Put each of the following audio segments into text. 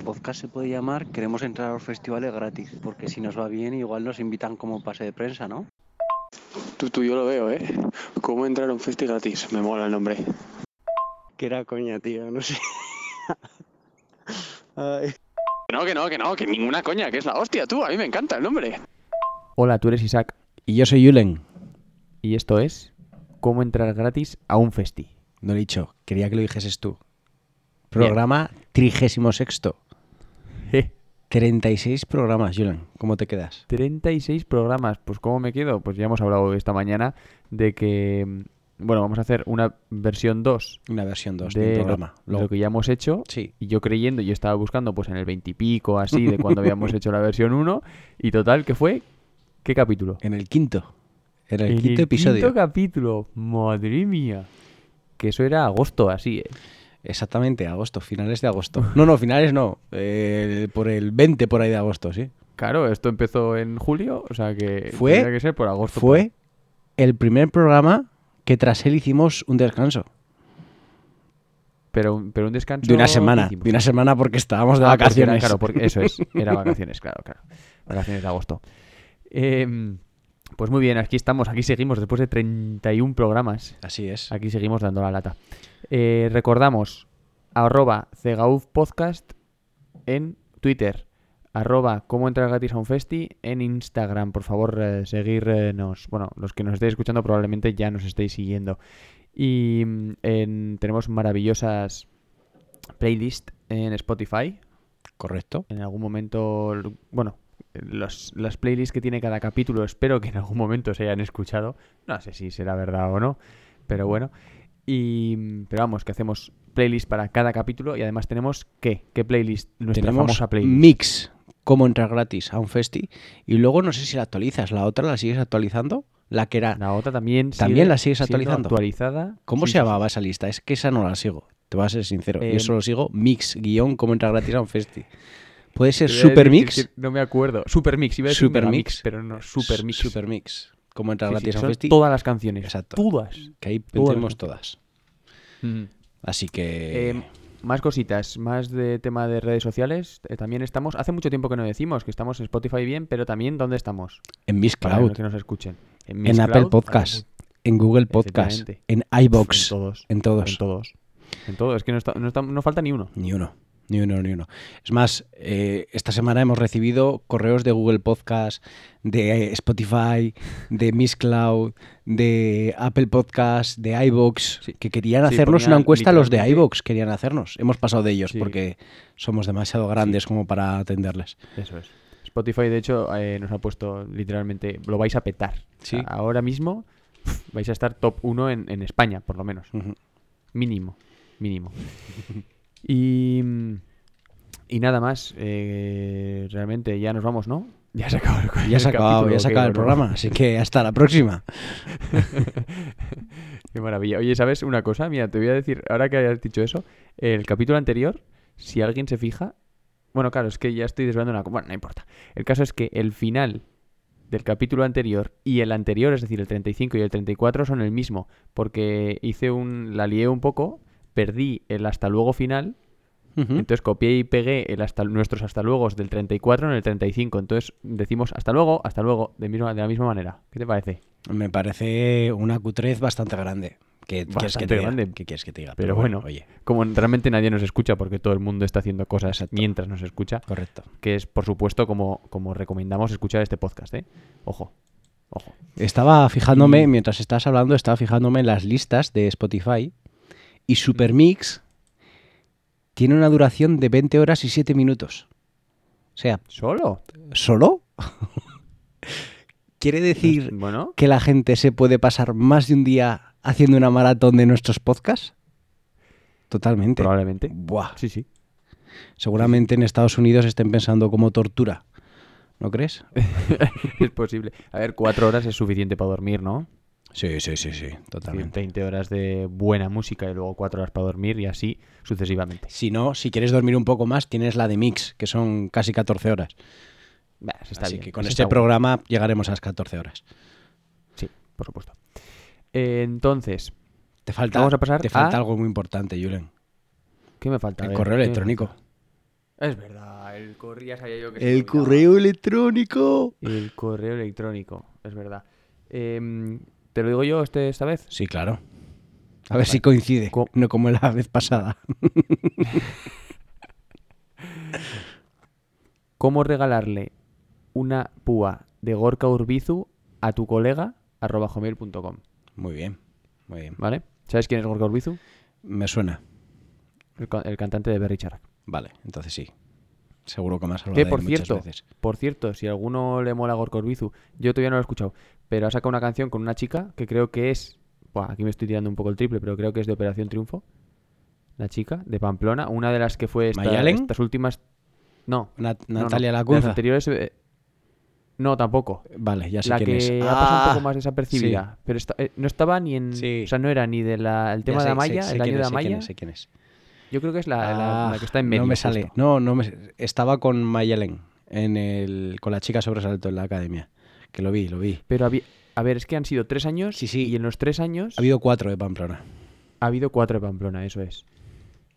podcast se puede llamar Queremos entrar a los festivales gratis, porque si nos va bien igual nos invitan como pase de prensa, ¿no? Tú, tú, yo lo veo, ¿eh? ¿Cómo entrar a un festi gratis? Me mola el nombre. Que era coña, tío, no sé. Ay. Que no, que no, que no, que ninguna coña, que es la hostia, tú. A mí me encanta el nombre. Hola, tú eres Isaac Y yo soy Yulen. y esto es Cómo entrar gratis a un festi. No he dicho, quería que lo dijeses tú. Programa trigésimo sexto. 36 programas, Yulen. ¿Cómo te quedas? 36 programas. Pues ¿cómo me quedo? Pues ya hemos hablado esta mañana de que, mm, bueno, vamos a hacer una versión 2 Una versión 2 de lo, programa. de lo que ya hemos hecho. Sí. Y yo creyendo, yo estaba buscando pues en el 20 y pico así de cuando habíamos hecho la versión 1. Y total, ¿qué fue? ¿Qué capítulo? En el quinto. Era el En quinto episodio. quinto capítulo. Madre mía. Que eso era agosto así, ¿eh? Exactamente, agosto, finales de agosto. No, no, finales no. eh, por el 20 por ahí de agosto, sí. Claro, esto empezó en julio, o sea que Fue- tendría que ser por agosto. Fue el primer programa que tras él hicimos un descanso. Pero, un- pero un descanso. De una ¿qué semana. hicimos? De una semana porque estábamos de Ah, era- vacaciones. claro, porque eso es. Era vacaciones, claro, claro. Vacaciones de agosto. Em, pues muy bien, aquí estamos, aquí seguimos después de 31 programas. Así es. Aquí seguimos dando la lata. Eh, recordamos, arroba Cegauf Podcast en Twitter. Arroba cómo entrar gratis a un festi en Instagram. Por favor, eh, seguirnos. Bueno, los que nos estéis escuchando probablemente ya nos estéis siguiendo. Y mm, en- tenemos maravillosas playlists en Spotify. Correcto. En algún momento, bueno, los, las playlists que tiene cada capítulo espero que en algún momento se hayan escuchado. No sé si será verdad o no, pero bueno. Y, pero vamos, que hacemos playlist para cada capítulo y además tenemos, ¿qué? ¿Qué playlist? Nuestra Tenemos famosa playlist. Mix, cómo entrar gratis a un festi. Y luego no sé si la actualizas. ¿La otra la sigues actualizando? La que era... La otra también ¿También la sigues actualizando? actualizada. ¿Cómo Sí, se sí, llamaba esa lista? Es que esa no la sigo. Te voy a ser sincero. Eh, Yo solo sigo Mix, guion, cómo entrar gratis a un festi. ¿Puede ser Super Mix? No me acuerdo. Super Mix, iba a decir Super Megamix, Mix. pero no, Super Mix. Super Mix. ¿Cómo entrar Sí, sí, gratis a un son festi? todas las canciones. Exacto. Todas. Que ahí tenemos todas. Mm. Así que... Eh, más cositas, más de tema de redes sociales. eh, también estamos, hace mucho tiempo que no decimos que estamos en Spotify bien, pero también ¿dónde estamos? en Miss Para Cloud, los que nos escuchen. en Miss Apple Cloud, Podcast, en Google Podcast, en en iBox, todos. en todos. En todos. En todos. Es que no, está- no, está- no falta ni uno. Ni uno, ni uno, ni uno. Es más, eh, esta semana hemos recibido correos de Google Podcast, de Spotify, de Miss Cloud, de Apple Podcast, de iBox, Sí. que querían Sí, hacernos una encuesta. Los de iBox querían hacernos. Hemos pasado de ellos Sí. porque somos demasiado grandes como para atenderles. Eso es. Spotify, de hecho, eh, nos ha puesto literalmente, lo vais a petar. O sea, Sí. ahora mismo vais a estar top 1 en, en España, por lo menos. Mínimo, mínimo. Y, y nada más, eh, realmente ya nos vamos, ¿no? Ya se acabó el, Ya se ha el programa, así que hasta la próxima. Qué maravilla. Oye, ¿sabes una cosa? Mira, te voy a decir, ahora que hayas dicho eso, el capítulo anterior, si alguien se fija, bueno, claro, es que ya estoy desvelando una bueno, no importa. El caso es que el final del capítulo anterior y el anterior, es decir, el 35 y el 34 son el mismo, porque hice un, la lié un poco, perdí el hasta luego final. Entonces copié y pegué el hasta, nuestros hasta luego del 34 en el 35. Entonces decimos hasta luego, hasta luego, de, misma, de la misma manera. ¿Qué te parece? Me parece una cutrez bastante grande. ¿Qué quieres que te diga? grande. ¿Qué quieres que te diga? Pero bueno. oye, Como realmente nadie nos escucha porque todo el mundo está haciendo cosas Exacto. mientras nos escucha, correcto. que es por supuesto como, como recomendamos escuchar este podcast, ¿eh? Ojo, ojo. Estaba fijándome, Y- mientras estás hablando, estaba fijándome en las listas de Spotify y Supermix tiene una duración de 20 horas y 7 minutos. O sea, ¿Solo? ¿solo? ¿Quiere decir Bueno, que la gente se puede pasar más de un día haciendo una maratón de nuestros podcasts? Totalmente. probablemente. Buah. Sí, sí. Seguramente en Estados Unidos estén pensando como tortura. ¿No crees? es posible. A ver, cuatro horas es suficiente para dormir, ¿no? Sí, sí, sí, sí, totalmente. 20 horas de buena música y luego cuatro horas para dormir y así sucesivamente. Si no, si quieres dormir un poco más, tienes la de Mix, que son casi 14 horas. Bah, está Así bien, que con eso este programa llegaremos a las 14 horas. Sí, por supuesto. Eh, entonces, Te falta, Vamos a pasar te falta a- algo muy importante, Julen. ¿qué me falta? El ver, correo ¿qué me electrónico. Es verdad, el correo sabía yo que El correo electrónico. El correo electrónico, es verdad. Em, ¿Te lo digo yo este, esta vez? Sí, claro. A ver si coincide, Co- no como la vez pasada. ¿Cómo regalarle una púa de Gorka Urbizu a tu colega? arroba Muy bien, muy bien. ¿vale? ¿Sabes quién es Gorka Urbizu? Me suena. El, ca- el cantante de Berry Charak. Vale, entonces sí. Seguro que hablado Que de por muchas cierto, veces. por cierto, si a alguno le mola Gorka Urbizu, yo todavía no lo he escuchado, pero ha sacado una canción con una chica que creo que es, buah, aquí me estoy tirando un poco el triple, pero creo que es de Operación Triunfo, la chica de Pamplona, una de las que fue esta- ¿Mayalen? estas últimas, no, Nat- no, no, Natalia las anteriores, eh, no tampoco. Vale, ya sé la quién que es. ha pasado Ah, un poco más desapercibida, pero esta- eh, no estaba ni en, Sí. o sea, no era ni del tema sé- de sé- Amaya, sé el quién año de es, sé quién es, sé quién es. Yo creo que es la, la- Ah, la que está en medio. No me justo. sale. No, no me. Estaba con Mayelen en el, con la chica sobresalto en la academia. Que lo vi, lo vi. Pero había- a ver, es que han sido tres años Sí, sí. y en los tres años Ha habido cuatro de Pamplona. Ha habido cuatro de Pamplona, eso es.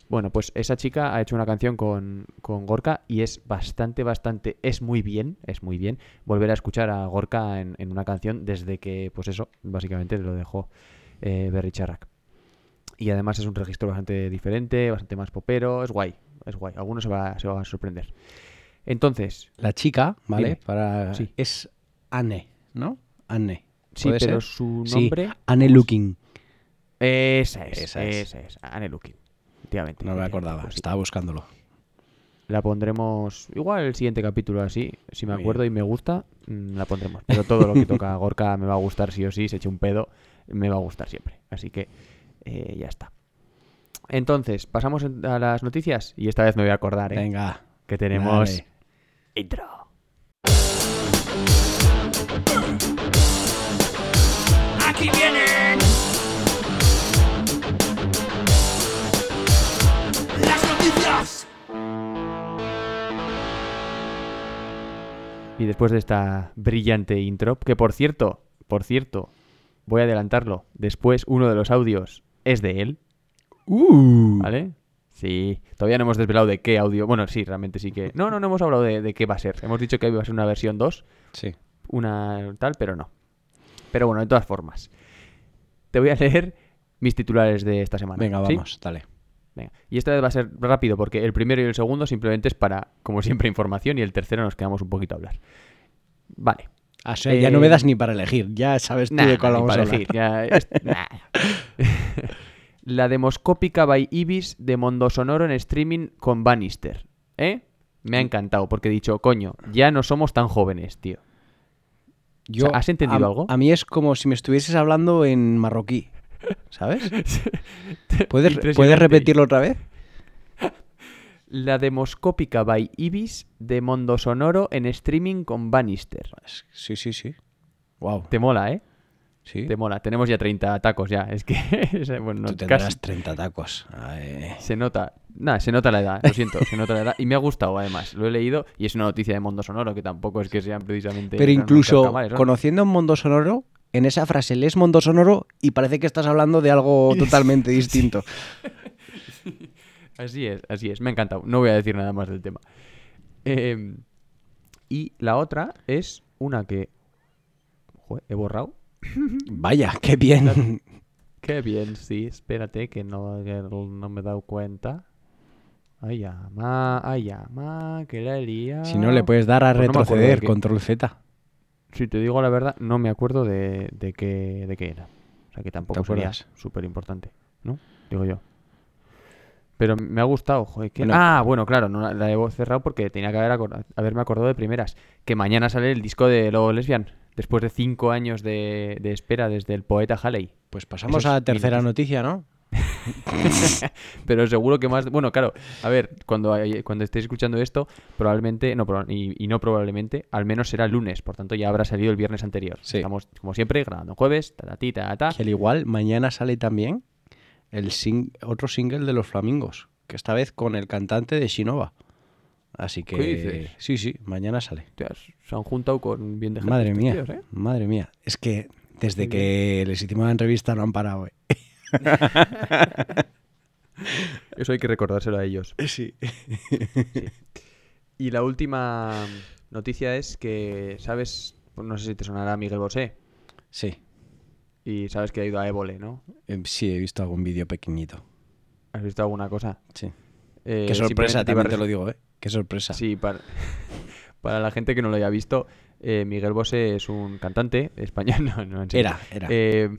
Bueno, pues esa chica ha hecho una canción con, con Gorka y es bastante, bastante, es muy bien, es muy bien volver a escuchar a Gorka en, en una canción desde que, pues eso, básicamente lo dejó eh, Berry Charrac. Y además es un registro bastante diferente, bastante más popero, es guay, es guay. Alguno se va, se va a sorprender. Entonces, La chica, ¿vale? Dime. Para... Sí. Es Anne, ¿no? Anne. sí, ¿Puede pero ser? su Sí, nombre... Anne Looking. Esa es, Esa esa es. es, Anne Looking. Efectivamente. No me acordaba, pues estaba buscándolo. La pondremos igual el siguiente capítulo así. Si me acuerdo y me gusta, mm, la pondremos. Pero todo lo que toca a Gorka me va a gustar sí o sí. Se eche un pedo, me va a gustar siempre. Así que eh, ya está. Entonces, pasamos a las noticias. Y esta vez me voy a acordar, ¿eh? Venga. Que tenemos dale. intro. Vienen las noticias. Y después de esta brillante intro, que por cierto, por cierto, voy a adelantarlo. Después uno de los audios es de él. Uh, ¿Vale? Sí, todavía no hemos desvelado de qué audio. Bueno, sí, realmente sí que. No, no, no hemos hablado de, de qué va a ser. Hemos dicho que iba a ser una versión 2, Sí. una tal, pero no. Pero bueno, de todas formas. Te voy a leer mis titulares de esta semana. Venga, ¿sí? vamos, dale. Venga. Y esta vez va a ser rápido porque el primero y el segundo simplemente es para, como siempre, información y el tercero nos quedamos un poquito a hablar. Vale. Ah, o sea, ya no Eh, me das ni para elegir. Ya sabes tú Nah, de cuál vamos a para hablar. elegir, ya es- nah. La demoscópica by Ibis de Mondo Sonoro en streaming con Bannister. ¿Eh? Me ha encantado porque he dicho, coño, ya no somos tan jóvenes, tío. Yo, O sea, ¿has entendido a, algo? A mí es como si me estuvieses hablando en marroquí. ¿Sabes? ¿Puedes. ¿Puedes repetirlo otra vez? La demoscópica by Ibis de Mondo Sonoro en streaming con Bannister. Sí, sí, sí. Wow. Te mola, ¿eh? Sí. Te mola. Tenemos ya 30 tacos ya. Es que, bueno, no, Tú tendrás casi. 30 tacos. Ay. Se nota, nada, se nota la edad, lo siento, se nota la edad. Y me ha gustado además, lo he leído y es una noticia de Mondo Sonoro que tampoco es que sean precisamente... Pero incluso conociendo un mundo sonoro, en esa frase lees mundo sonoro y parece que estás hablando de algo totalmente distinto. Así es, así es, me ha encantado. No voy a decir nada más del tema. Eh, y la otra es una que... Joder, he borrado. Vaya, qué bien. Qué bien, sí, espérate que no, que no me he dado cuenta. Ay, ama, ay, ama, que la he liado. Si no, le puedes dar a Pues retroceder, control Z. Si te digo la verdad, no me acuerdo de, de, qué, de qué era. O sea que tampoco ¿Te sería súper importante, ¿no? Digo yo. Pero me ha gustado, joder. que- Bueno. Ah, bueno, claro, no la he cerrado porque tenía que haber haberme acordado de primeras. Que mañana sale el disco de Lobo Lesbian, después de cinco años de, de espera desde el poeta Halley. Pues pasamos a la tercera noticia, ¿no? Pero seguro que más... Bueno, claro, a ver, cuando, cuando estéis escuchando esto, probablemente, no, y, y no probablemente, al menos será lunes, por tanto ya habrá salido el viernes anterior. Sí. Estamos, como siempre, grabando jueves, ta ta ta ta. Que al igual, mañana sale también el sing- otro single de los Flamingos, que esta vez con el cantante de Shinova. Así que... ¿Qué dices? Sí, sí, mañana sale. Se han juntado con bien de gente Madre mía, tíos, ¿eh? madre mía. Es que desde que les hicimos la entrevista no han parado. ¿eh? Eso hay que recordárselo a ellos. Sí. Y la última noticia es que, ¿sabes? No sé si te sonará Miguel Bosé. Sí, Y sabes que ha ido a Évole, ¿no? eh, sí, he visto algún vídeo pequeñito. ¿Has visto alguna cosa? Sí. Eh, Qué sorpresa, te te lo digo, ¿eh? Qué sorpresa. Sí, para, para la gente que no lo haya visto, eh, Miguel Bosé es un cantante español. No, no, en serio. Era, era. Eh,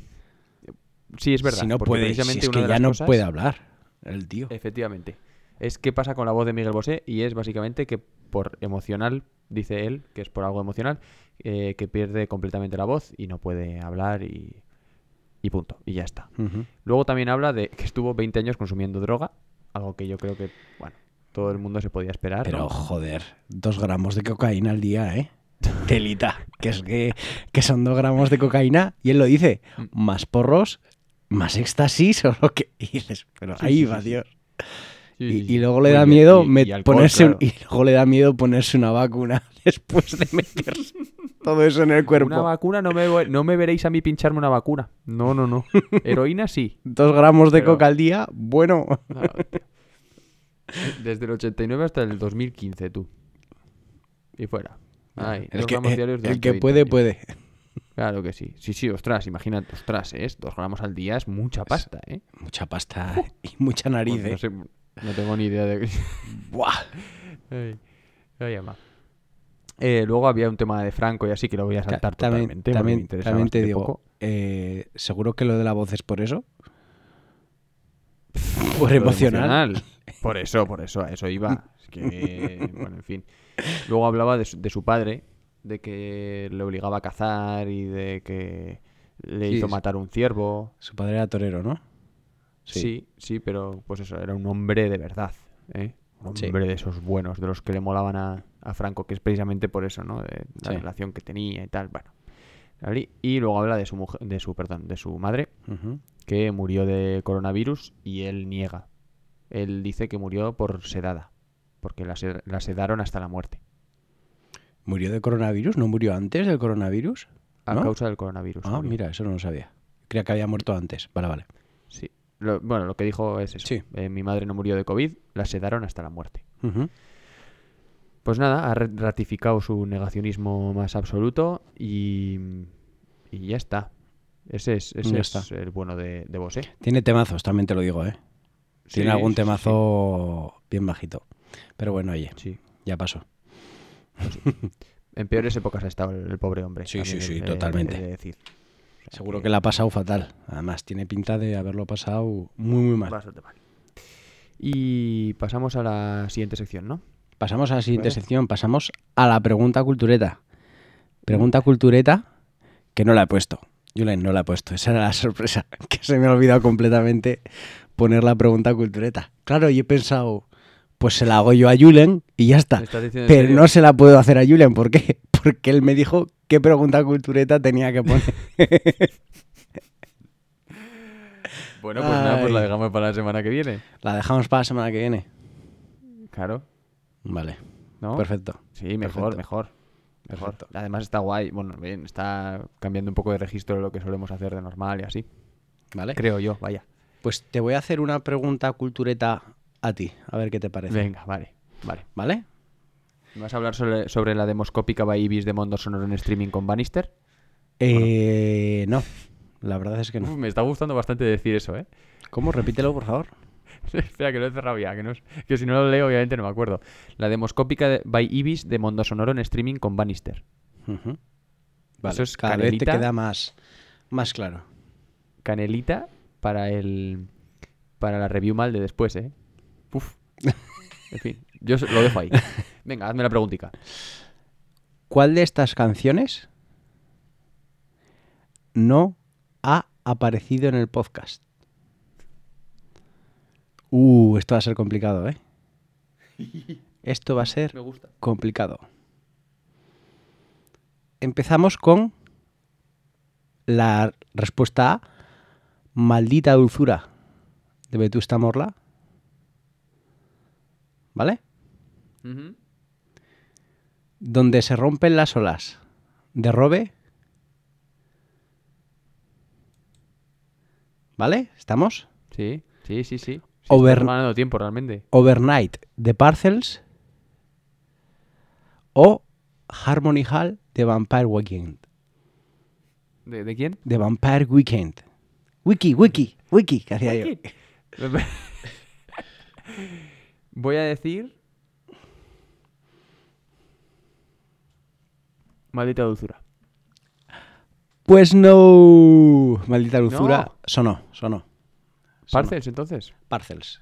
sí, es verdad. si no puede, si es una que de ya no cosas- puede hablar el tío. Efectivamente. Es qué pasa con la voz de Miguel Bosé y es básicamente que por emocional, dice él, que es por algo emocional, eh, que pierde completamente la voz y no puede hablar y, y punto. Y ya está. Luego también habla de que estuvo 20 años consumiendo droga, algo que yo creo que, bueno, todo el mundo se podía esperar. Pero ¿no? joder, dos gramos de cocaína al día, ¿eh? Telita, que es que, que son dos gramos de cocaína y él lo dice, más porros, más éxtasis o lo que y dices, pero Sí, ahí sí, va, sí. Dios. Y, luego le da miedo Y- met- y alcohol, ponerse claro. y luego le da miedo ponerse una vacuna después de meterse todo eso en el cuerpo. Una vacuna no me, no me veréis a mí pincharme una vacuna. No, no, no. Heroína sí. Dos gramos de Pero- coca al día, bueno. No, tío. Desde el 89 hasta el 2015, tú. Y fuera. Ay, el dos que, gramos el- que 20 puede, puede. Claro que sí. Sí, sí, ostras, imagínate, ostras, es dos gramos al día es mucha pasta, ¿eh? Mucha pasta y mucha nariz, Pues no, ¿eh? sé, no tengo ni idea de... Buah. Ay. Eh, luego había un tema de Franco y así que lo voy a saltar también, totalmente. porque me también, también te digo, poco. eh, seguro que lo de la voz es por eso. Por emocional. Por eso, por eso, a eso iba. Es que, bueno, en fin. Luego hablaba de su, de su padre, de que le obligaba a cazar y de que le Sí, hizo matar un ciervo. Su padre era torero, ¿no? Sí. sí, pero pues eso, era un hombre de verdad, ¿eh? Un Sí. hombre de esos buenos, de los que le molaban a, a Franco, que es precisamente por eso, ¿no? De la relación que tenía y tal, bueno. Y luego habla de su mujer, de su, perdón, de su madre, que murió de coronavirus y él niega. Él dice que murió por sedada, porque la, sed- la sedaron hasta la muerte, ¿Murió de coronavirus? ¿No murió antes del coronavirus? a ¿No? causa del coronavirus. Ah, murió. mira, eso no lo sabía. Creía que había muerto antes. Vale, vale. Sí. Lo- bueno, lo que dijo es eso. Sí. Eh, mi madre no murió de COVID, la sedaron hasta la muerte. Ujú. Pues nada, ha ratificado su negacionismo más absoluto y, y ya está. Ese es, ese es el bueno de, de Bosé. Tiene temazos, también te lo digo, ¿eh? Tiene algún sí, temazo bien bajito. Pero bueno, oye, Sí. ya pasó. En peores épocas ha estado el, pobre hombre. Sí, sí, sí, de- totalmente. he de decir. O sea Seguro que la ha pasado fatal. Además, tiene pinta de haberlo pasado muy, muy mal. Bastante mal. Y pasamos a la siguiente sección, ¿no? Pasamos a la siguiente Vale. sección. Pasamos a la pregunta cultureta. Pregunta cultureta que no la he puesto. Julen, no la he puesto. Esa era la sorpresa. Que se me ha olvidado completamente poner la pregunta cultureta. Claro, yo he pensado, pues se la hago yo a Julen y ya está. ¿Me estás diciendo en Pero no se la puedo hacer a Julen. ¿Por qué? Porque él me dijo qué pregunta cultureta tenía que poner. Bueno, pues nada, pues la dejamos para la semana que viene. la dejamos para la semana que viene. Claro, Vale, ¿no? perfecto. Sí, mejor, Perfecto. mejor. Mejor. Perfecto. Además está guay. Bueno, bien, está cambiando un poco de registro de lo que solemos hacer de normal y así. Vale. Creo yo, vaya. Pues te voy a hacer una pregunta cultureta a ti, a ver qué te parece. Venga, vale, vale. ¿Vale? ¿Me vas a hablar sobre, sobre la demoscópica by Ibis de Mondo Sonoro en streaming con Bannister? Eh, no, la verdad es que Uf, no. me está gustando bastante decir eso, ¿eh? ¿Cómo? Repítelo, por favor. Espera, que lo he cerrado ya, que, no que si no lo leo obviamente no me acuerdo. La demoscópica de- by Ibis de Mondo Sonoro en streaming con Bannister. Vale, Eso es cada vez te queda más, más claro. Canelita para el para la review mal de después, ¿eh? Uf. En fin, yo lo dejo ahí. Venga, hazme la preguntica. ¿Cuál de estas canciones no ha aparecido en el podcast? Uh, esto va a ser complicado, ¿eh? Esto va a ser complicado. Empezamos con la respuesta A, maldita dulzura de Vetusta Morla. ¿Vale? Donde se rompen las olas de Robe. ¿Vale? ¿Estamos? Sí, sí, sí, sí. sí Over- ganando tiempo realmente. Overnight de Parcels. o Harmony Hall de Vampire Weekend. ¿De, de quién? De Vampire Weekend. Wiki, wiki, wiki, que hacía yo. Voy a decir. Maldita dulzura. Pues no. Maldita dulzura. No. Sonó, sonó. Parcels, entonces. Parcels.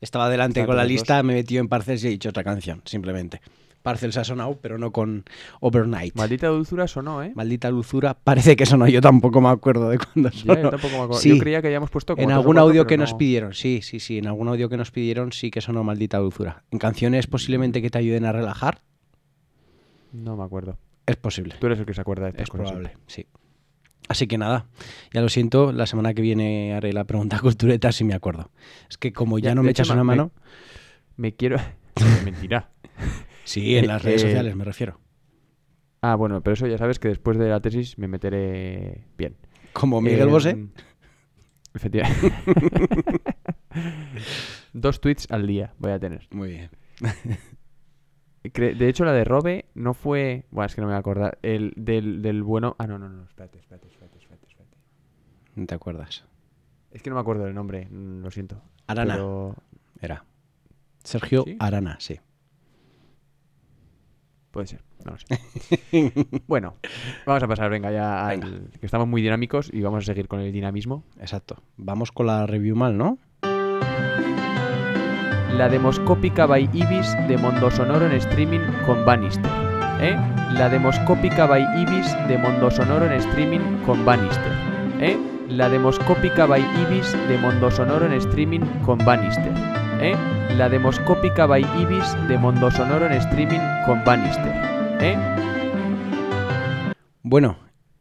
Estaba delante Está con la lista, me metió en Parcels y he dicho otra canción, simplemente. Parcels ha sonado, pero no con Overnight. Maldita dulzura sonó, ¿eh? Maldita dulzura, parece que sonó, yo tampoco me acuerdo de cuándo sonó. yo tampoco me acuerdo. Sí. Yo creía que habíamos puesto como En algún audio que nos no. pidieron, sí, sí, sí, en algún audio que nos pidieron sí que sonó Maldita dulzura. En canciones posiblemente que te ayuden a relajar, No me acuerdo. es posible. Tú eres el que se acuerda de estas Es cosas probable, siempre. sí. Así que nada, ya lo siento, la semana que viene haré la pregunta cultureta si me acuerdo. Es que como ya, Ya, no me echas me- una mano... Me quiero. Mentira. Sí, en Eh, las redes eh, sociales me refiero. Ah, bueno, pero eso ya sabes que después de la tesis me meteré bien. Como Miguel Eh, Bosé. Efectivamente. Dos tweets al día voy a tener. Muy bien. De hecho, la de Robe no fue. Bueno, es que no me voy a acordar. El del, del bueno. Ah, no, no, no. Espérate, espérate, espérate, espérate. espérate. No te acuerdas. Es que no me acuerdo del nombre, lo siento. Arana Pero era. Sergio ¿Sí? Arana, sí. Puede ser, no lo sé. bueno, vamos a pasar, venga, ya al- Venga. que estamos muy dinámicos y vamos a seguir con el dinamismo. Exacto. Vamos con la review mal, ¿no? La demoscópica by Ibis de Mondo Sonoro en streaming con Bannister. ¿Eh? La demoscópica by Ibis de Mondo Sonoro en streaming con Bannister. ¿Eh? La demoscópica by Ibis de Mondo Sonoro en streaming con Bannister. ¿Eh? La demoscópica by Ibis de Mondo Sonoro en streaming con Bannister. ¿Eh? Bueno,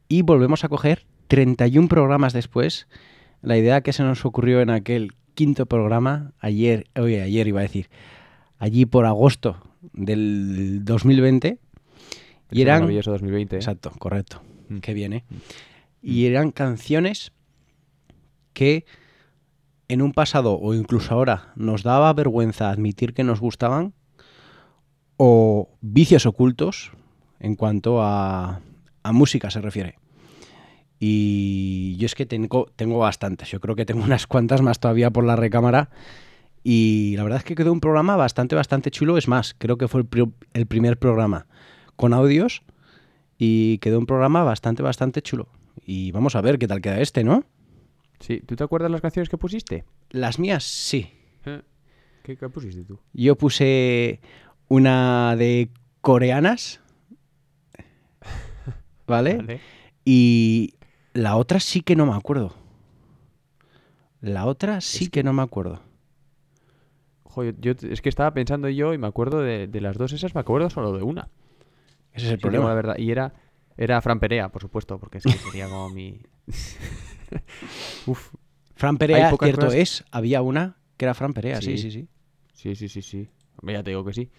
y volvemos a coger 31 programas después la idea que se nos ocurrió en aquel quinto programa, ayer, oye, ayer iba a decir, allí por agosto del 2020, y eran... maravilloso 2020. ¿eh? Exacto, correcto. Mm. Que viene. Y eran canciones que en un pasado o incluso ahora nos daba vergüenza admitir que nos gustaban o vicios ocultos en cuanto a, a música se refiere. Y yo es que tengo, tengo bastantes, yo creo que tengo unas cuantas más todavía por la recámara. Y la verdad es que quedó un programa bastante, bastante chulo. Es más, creo que fue el, el primer programa con audios y quedó un programa bastante, bastante chulo. Y vamos a ver qué tal queda este, ¿no? Sí, ¿tú te acuerdas las canciones que pusiste? Las mías, sí. ¿Qué, qué pusiste tú? Yo puse una de coreanas, ¿vale? Vale. Y la otra sí que no me acuerdo. La otra sí Es que no me acuerdo. Joder, yo es que estaba pensando yo y me acuerdo de, de las dos esas, me acuerdo solo de una. Ese es el Sí, digo la problema. verdad. Y era, era Fran Perea, por supuesto, porque es que sería como mi... Uf, Fran Perea, cierto cosas- es, había una que era Fran Perea, sí, Sí. sí, sí. sí, sí, sí, Ya te digo que sí.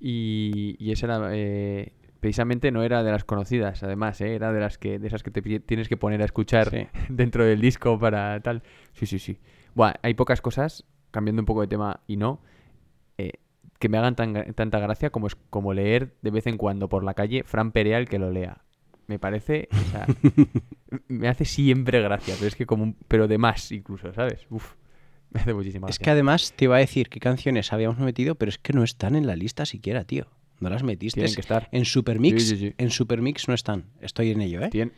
Y, y esa era, eh, precisamente no era de las conocidas, además, ¿eh? era de las que, de esas que te tienes que poner a escuchar Sí. dentro del disco para tal. Sí, sí, sí. Buah, hay pocas cosas, cambiando un poco de tema y no, eh, que me hagan tan tanta gracia como es como leer de vez en cuando por la calle Fran Perea el que lo lea. Me parece, o sea, me hace siempre gracia, pero es que como un- pero de más incluso, ¿sabes? Uf, me hace muchísima Es gracia. que además te iba a decir qué canciones habíamos metido, pero es que no están en la lista siquiera, tío. No las metiste. Tienen que estar. En Supermix, Sí, sí, sí. en Supermix no están. Estoy en ello, ¿eh? Tien-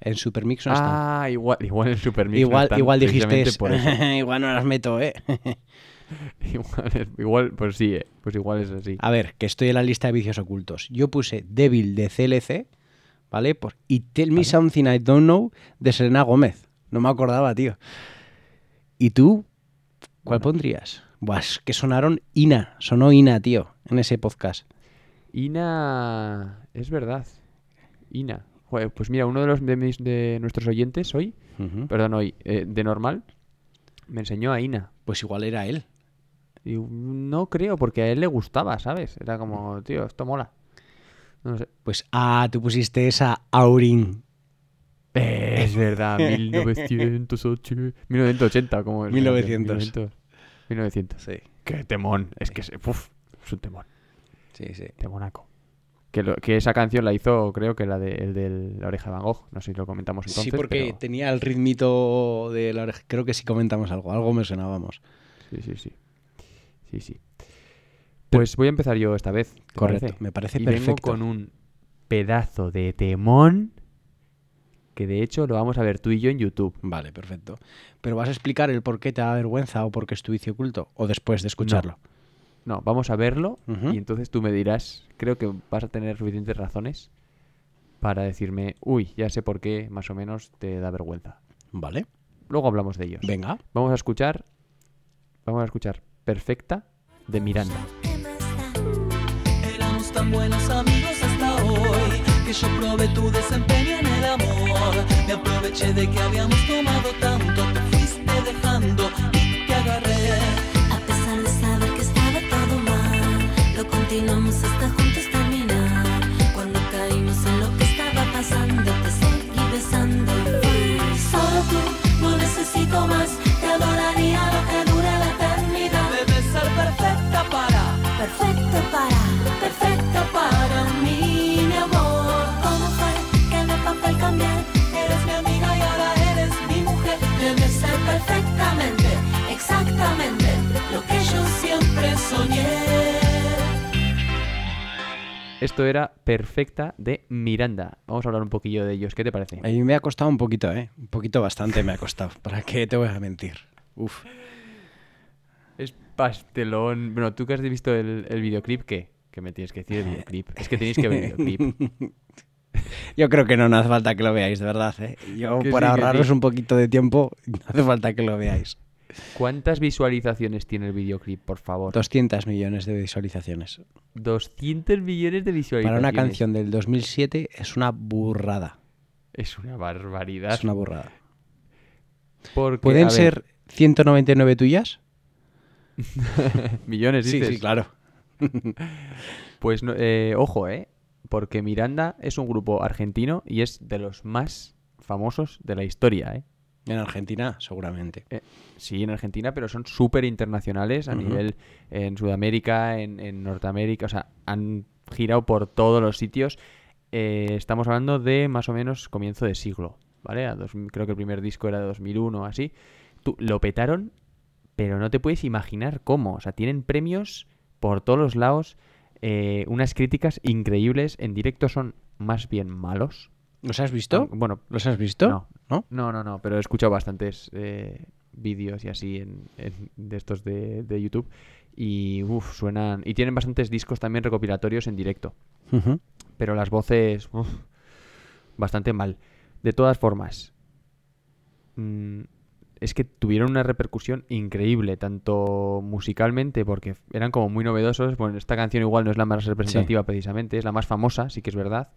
En Supermix no están. Ah, igual, igual en Super Mix no igual, están, igual dijiste, por igual no las meto, ¿eh? igual, es- igual, pues sí, eh, pues igual es así. A ver, que estoy en la lista de vicios ocultos. Yo puse Devil de CLC, ¿vale? Por, y Tell Me. Something I Don't Know de Selena Gómez. No me acordaba, tío. ¿Y tú? ¿Cuál Bueno. pondrías? Buah, es que sonaron Ina. Sonó Ina, tío, en ese podcast. Ina, es verdad. Ina. Joder, pues mira, uno de los de, mis, de nuestros oyentes hoy, perdón, hoy, eh, de normal, me enseñó a Ina. Pues igual era él. Y no creo, porque a él le gustaba, ¿sabes? Era como, tío, esto mola. No sé. Pues, ah, tú pusiste esa Aurin. Es verdad, 1908, 1980, como es? 1900. 1900. 1900. Sí, Qué temón, es que es, uf, es un temón, sí, sí. temonaco. Que, lo- que esa canción la hizo, creo que la de, el de la oreja de Van Gogh. No sé si lo comentamos entonces. sí, porque pero- tenía el ritmito de la oreja. Creo que sí comentamos algo, algo me sonábamos. Sí, sí, sí. Sí, sí. Pues voy a empezar yo esta vez. ¿te Correcto, parece? me parece y vengo perfecto. con un pedazo de temón que de hecho lo vamos a ver tú y yo en YouTube. Vale, perfecto. Pero vas a explicar el por qué te da vergüenza o por qué es tu vicio oculto o después de escucharlo. No, vamos a verlo y entonces tú me dirás, creo que vas a tener suficientes razones para decirme, uy, ya sé por qué más o menos te da vergüenza. Vale, Luego hablamos de ellos. venga. Vamos a escuchar, vamos a escuchar Perfecta de Miranda. Tan buenos amigos hasta hoy que yo probé tu desempeño en el amor. Me aproveché de que habíamos tomado tanto, te fuiste dejando y te agarré. A pesar de saber que estaba todo mal, lo continuamos hasta juntos terminar. Cuando caímos en lo que estaba pasando, te seguí besando solo tú, no necesito más. Te adoraría lo que Perfecto para, perfecto para mí, mi amor. ¿Cómo fue que de papel cambié? Eres mi amiga y ahora eres mi mujer. Debe ser perfectamente, exactamente lo que yo siempre soñé. Esto era Perfecta de Miranda. Vamos a hablar un poquillo de ellos. ¿Qué te parece? A mí me ha costado un poquito, ¿eh? Un poquito bastante me ha costado. ¿Para qué te voy a mentir? Uf. Pastelón. Bueno, tú que has visto el, el videoclip, ¿qué? Que me tienes que decir el videoclip. Es que tenéis que ver el videoclip. Yo creo que no, no hace falta que lo veáis, de verdad, ¿eh? Yo, por sí, ahorraros sí. un poquito de tiempo, no hace falta que lo veáis. ¿Cuántas visualizaciones tiene el videoclip, por favor? 200 millones de visualizaciones. 200 millones de visualizaciones. Para una canción del 2007 es una burrada. Es una barbaridad. Es una burrada. Porque, ¿Pueden ser 199 tuyas? millones, dices. claro. Pues no- eh, ojo, ¿eh? Porque Miranda es un grupo argentino y es de los más famosos de la historia, ¿eh? En Argentina, seguramente. Sí, en Argentina, pero son súper internacionales a nivel en Sudamérica, en, en Norteamérica, o sea, han girado por todos los sitios. Eh, estamos hablando de más o menos comienzo de siglo, ¿vale? A dos- creo que el primer disco era de 2001 o así. Tú, lo petaron, pero no te puedes imaginar cómo. O sea, tienen premios por todos los lados, eh, unas críticas increíbles. En directo son más bien malos. ¿Los has visto? Bueno, ¿Los has visto? No. ¿No? no, no, no, pero he escuchado bastantes eh, vídeos y así en, en- de estos de, de YouTube. Y uff, suenan. Y tienen bastantes discos también recopilatorios en directo. Pero las voces, uf, bastante mal. De todas formas, mm, es que tuvieron una repercusión increíble, tanto musicalmente, porque eran como muy novedosos. Bueno, esta canción igual no es la más representativa precisamente, es la más famosa, sí que es verdad.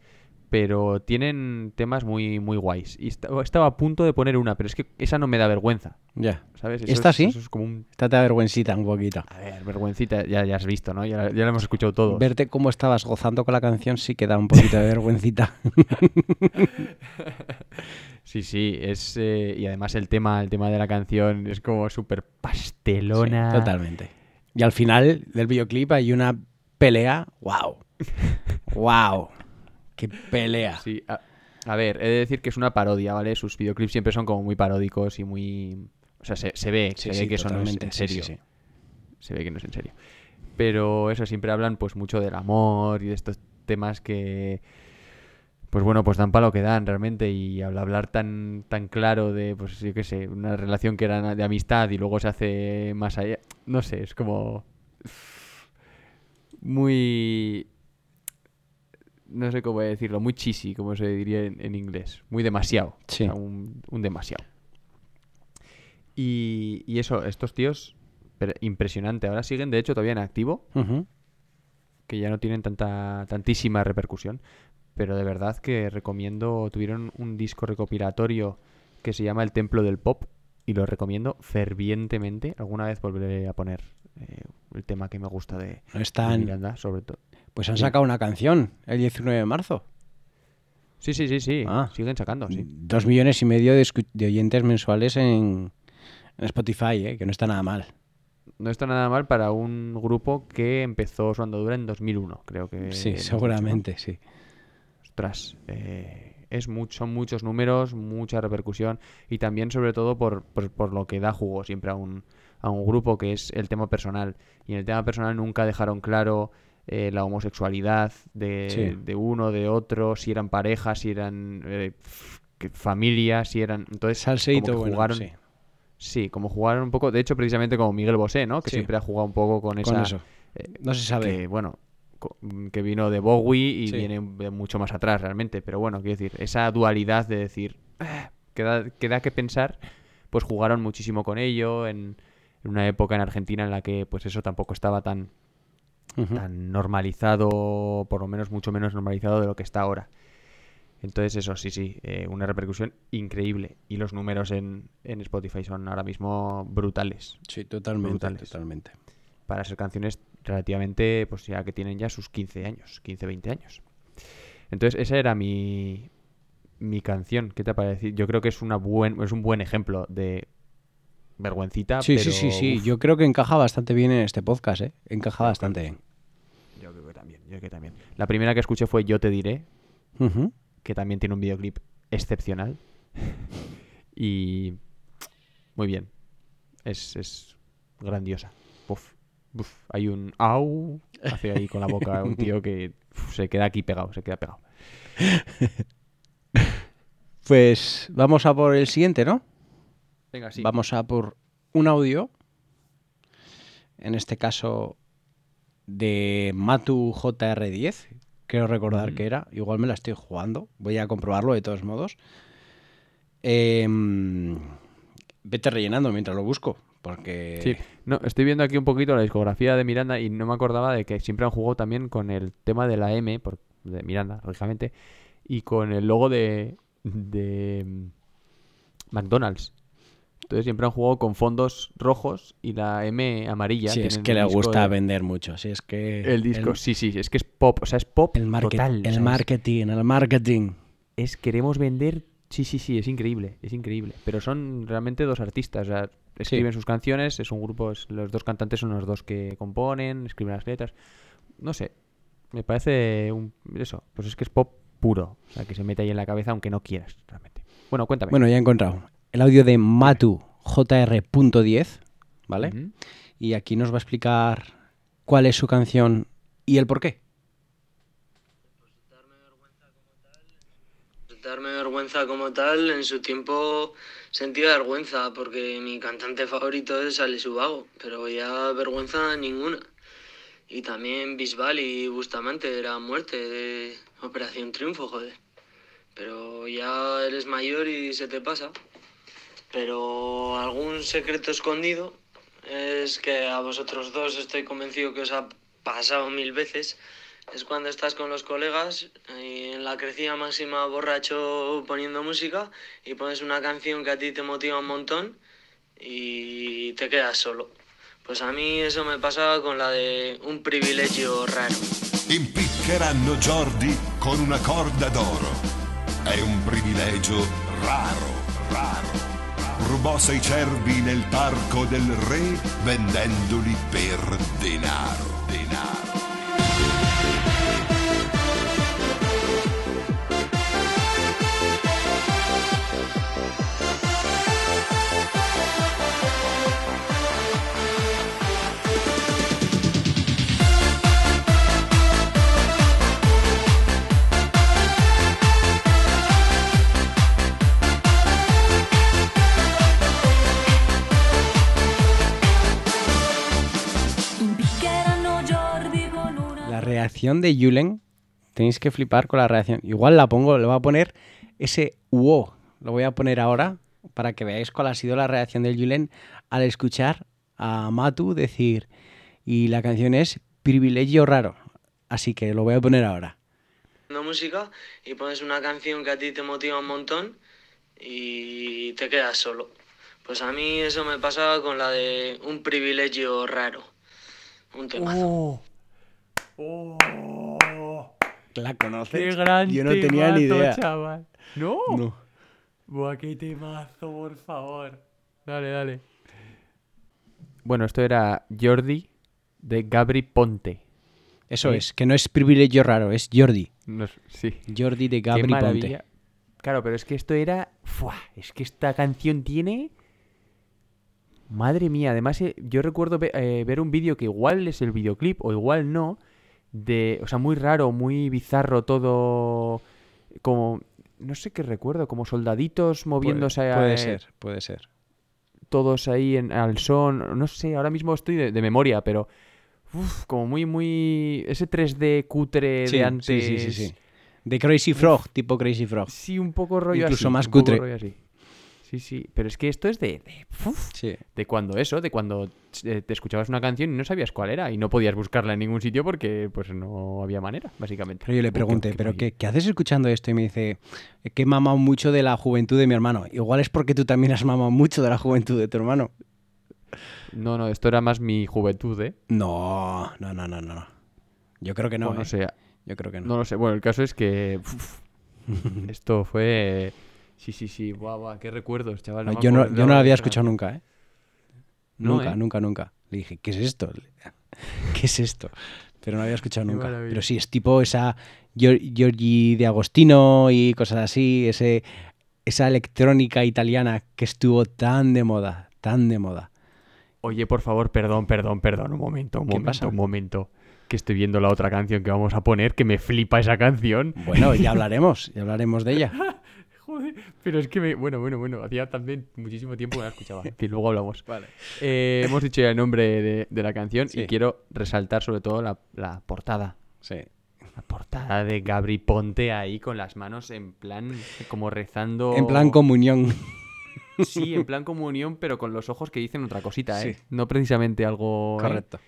Pero tienen temas muy, muy guays. Y esta- estaba a punto de poner una, pero es que esa no me da vergüenza, Ya. ¿sabes? ¿Esta es, sí? Eso es como un... Esta te da vergüencita un poquito. A ver, vergüencita, ya, ya has visto, ¿no? Ya, ya la hemos escuchado todos. Verte cómo estabas gozando con la canción sí que da un poquito de vergüencita. Sí, sí, es eh, y además el tema, el tema de la canción es como súper pastelona. Sí, totalmente. Y al final del videoclip hay una pelea. ¡Wow! ¡Wow! ¡Qué pelea! Sí, a, a ver, he de decir que es una parodia, ¿vale? Sus videoclips siempre son como muy paródicos y muy, o sea, se, se ve, Sí, se sí, ve que eso no es en serio. sí. Se ve que no es en serio. Pero eso siempre hablan pues mucho del amor y de estos temas que pues bueno, pues dan palo que dan realmente y al hablar tan tan claro de pues yo qué sé, una relación que era de amistad y luego se hace más allá, no sé, es como muy no sé cómo decirlo, muy cheesy, como se diría en, en inglés, muy demasiado, Sí. o sea, un, un demasiado. Y, y eso, estos tíos, pero impresionante, ahora siguen de hecho todavía en activo, que ya no tienen tanta tantísima repercusión, pero de verdad que recomiendo, tuvieron un disco recopilatorio que se llama El Templo del Pop y lo recomiendo fervientemente, alguna vez volveré a poner eh, el tema que me gusta de, No de. Miranda, sobre todo. Pues han sacado una canción el 19 de marzo. Sí, sí, sí, sí, Ah. siguen sacando, sí. Dos millones y medio de, oyentes mensuales en, en Spotify, ¿eh? que no está nada mal. no está nada mal para un grupo que empezó su andadura en 2001, creo que. Sí, seguramente, sí. Ostras, eh, es mucho, son muchos números, mucha repercusión y también sobre todo por, por- por lo que da jugo siempre a un, a un grupo que es el tema personal. Y en el tema personal nunca dejaron claro eh, la homosexualidad de, Sí. de uno, de otro, si eran parejas, si eran eh, f- que- familia, si eran... Entonces, como que bueno, jugaron, sí. Sí, como jugaron un poco, de hecho precisamente como Miguel Bosé, ¿no? Que Sí. siempre ha jugado un poco con esa... Con eso. eh, No se sabe. que bueno que vino de Bowie y Sí. viene de mucho más atrás realmente pero bueno quiero decir esa dualidad de decir "Ah", que da, que da que pensar pues jugaron muchísimo con ello en, en una época en Argentina en la que pues eso tampoco estaba tan Tan normalizado por lo menos mucho menos normalizado de lo que está ahora entonces eso sí sí eh, una repercusión increíble y los números en, en Spotify son ahora mismo brutales Sí, totalmente, brutales. totalmente. para ser canciones relativamente, pues ya que tienen ya sus 15 años, 15, 20 años. Entonces, esa era mi, mi canción. ¿Qué te parece? Yo creo que es, una buen, es un buen ejemplo de vergüencita. Sí, sí, pero, sí, sí. uf, Yo creo que encaja bastante bien en este podcast, ¿eh? Encaja bastante bien. yo creo que también, yo creo que también. La primera que escuché fue Yo te diré, que también tiene un videoclip excepcional. y muy bien. Es, es grandiosa. Uf, uf. Hay un au. Hace ahí con la boca un tío que uf, se queda aquí pegado, se queda pegado. Pues vamos a por el siguiente, ¿no? Venga, sí. Vamos a por un audio. En este caso de Matu JR10. Creo recordar Ujú. que era. Igual me la estoy jugando. Voy a comprobarlo de todos modos. Em, vete rellenando mientras lo busco. Porque. Sí, no, estoy viendo aquí un poquito la discografía de Miranda y no me acordaba de que siempre han jugado también con el tema de la M, por, de Miranda, lógicamente, y con el logo de, de mm, McDonald's. Entonces siempre han jugado con fondos rojos y la M amarilla. Sí, es que le gusta de- vender mucho. Sí, es que. El disco, sí, sí, es que es pop, o sea, es pop El, market- total. o el sea, marketing, el marketing. es queremos vender. Sí, sí, sí, es increíble, es increíble. Pero son realmente dos artistas, o sea, escriben sus canciones, es un grupo, es- los dos cantantes son los dos que componen, escriben las letras. No sé, me parece un, eso, pues es que es pop puro, o sea, que se mete ahí en la cabeza aunque no quieras, realmente. Bueno, cuéntame. Bueno, ya he encontrado. El audio de Matu JR.10, ¿vale? Y aquí nos va a explicar cuál es su canción y el por qué. Darme vergüenza como tal, en su tiempo sentía vergüenza porque mi cantante favorito es Alex Ubago, pero ya vergüenza ninguna. Y también Bisbal y Bustamante era muerte de Operación Triunfo, joder. Pero ya eres mayor y se te pasa. Pero algún secreto escondido es que a vosotros dos estoy convencido que os ha pasado mil veces. Es cuando estás con los colegas y en la crecida máxima borracho poniendo música y pones una canción que a ti te motiva un montón y te quedas solo. Pues a mí eso me pasa con la de un privilegio raro. Impiccheranno Jordi con una corda d'oro. È un privilegio raro, raro. Rubò sei cervi nel parco del re vendendoli per denaro, denaro. Reacción de Yulen, tenéis que flipar con la reacción. Igual la pongo, le voy a poner ese wow. Lo voy a poner ahora para que veáis cuál ha sido la reacción de Yulen al escuchar a Matu decir, y la canción es Privilegio Raro. Así que lo voy a poner ahora. Música y pones una canción que a ti te motiva un montón y te quedas solo. Pues a mí eso me pasa con la de un privilegio raro. Un tema. ¡Oh! ¡Oh! ¿La conoces? ¡Qué gran Yo no tenía ni temazo, idea. chaval! ¿No? No. Buah, qué temazo, por favor. Dale, dale. Bueno, esto era Jordi de Gabri Ponte. Eso Sí. es, que no es privilegio raro, es Jordi. No es- sí. Jordi de Qué Gabri Ponte. Claro, pero es que esto era. ¡Fua! Es que esta canción tiene. Madre mía, además eh, yo recuerdo ve- eh, ver un vídeo que igual es el videoclip o igual no. De. O sea, muy raro, muy bizarro todo. Como. No sé qué recuerdo, como soldaditos moviéndose puede, eh, ser, puede ser. todos ahí en, al son. No sé, ahora mismo estoy de, de memoria, pero. uf, como muy, muy. Ese 3D cutre Sí, de antes. sí, sí, sí, sí. De Crazy Frog, tipo Crazy Frog. Sí, un poco rollo Incluso así, más un poco cutre. rollo así. Sí, sí, pero es que esto es de, de, uf, Sí. de cuando eso, de cuando eh, te escuchabas una canción y no sabías cuál era y no podías buscarla en ningún sitio porque pues no había manera, básicamente. Pero yo le pregunté, qué ¿pero qué, qué haces escuchando esto? Y me dice, que he mamado mucho de la juventud de mi hermano. Igual es porque tú también has mamado mucho de la juventud de tu hermano. No, no, esto era más mi juventud, ¿eh? No, no, no, no, no. Yo creo que no. O no ¿eh? sé, Yo creo que no. no lo sé. Bueno, el caso es que uf, esto fue... Sí, sí, sí, guau, guau, qué recuerdos, chaval. No, me yo, no, yo no la había escuchado nunca, ¿eh? Nunca, ¿eh? nunca, nunca. Le dije, ¿qué es esto? ¿Qué es esto? Pero no había escuchado nunca. Pero sí, es tipo esa Gior- Giorgi de Agostino y cosas así, ese, esa electrónica italiana que estuvo tan de moda, tan de moda. Oye, por favor, perdón, perdón, perdón, un momento, un ¿Qué momento, pasa? un momento. Que estoy viendo la otra canción que vamos a poner, que me flipa esa canción. Bueno, ya hablaremos, ya hablaremos de ella. Joder, pero es que me... Bueno, bueno, bueno, hacía también muchísimo tiempo que no la escuchaba. En fin, luego hablamos. Eh, hemos dicho ya el nombre de, de la canción Sí. y quiero resaltar sobre todo la, la portada. Sí. La portada de Gabri Ponte ahí con las manos en plan como rezando... En plan comunión. Sí, en plan comunión, pero con los ojos que dicen otra cosita, ¿eh? Sí. No precisamente algo... ¿eh? Correcto.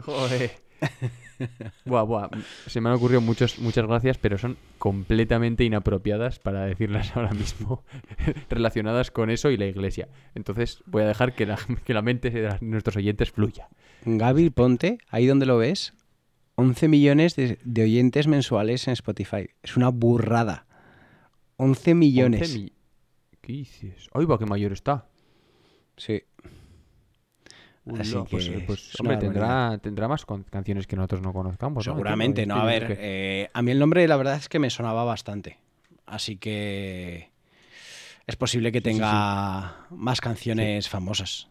Joder. Buah, buah. Se me han ocurrido muchos, muchas gracias, pero son completamente inapropiadas para decirlas ahora mismo, relacionadas con eso y la iglesia. Entonces voy a dejar que la, que la mente de las- nuestros oyentes fluya. Gaby Ponte, ahí donde lo ves, 11 millones de, de oyentes mensuales en Spotify. Es una burrada. 11 millones. 11 mi- ¿Qué dices? ¡Ay, va, qué mayor está! Sí. Ula, Así pues, que eh, pues, hombre, tendrá, tendrá más canciones que nosotros no conozcamos. ¿no? Seguramente, no. A ver, eh, a mí el nombre la verdad es que me sonaba bastante. Así que es posible que Sí, sí, sí. tenga más canciones famosas.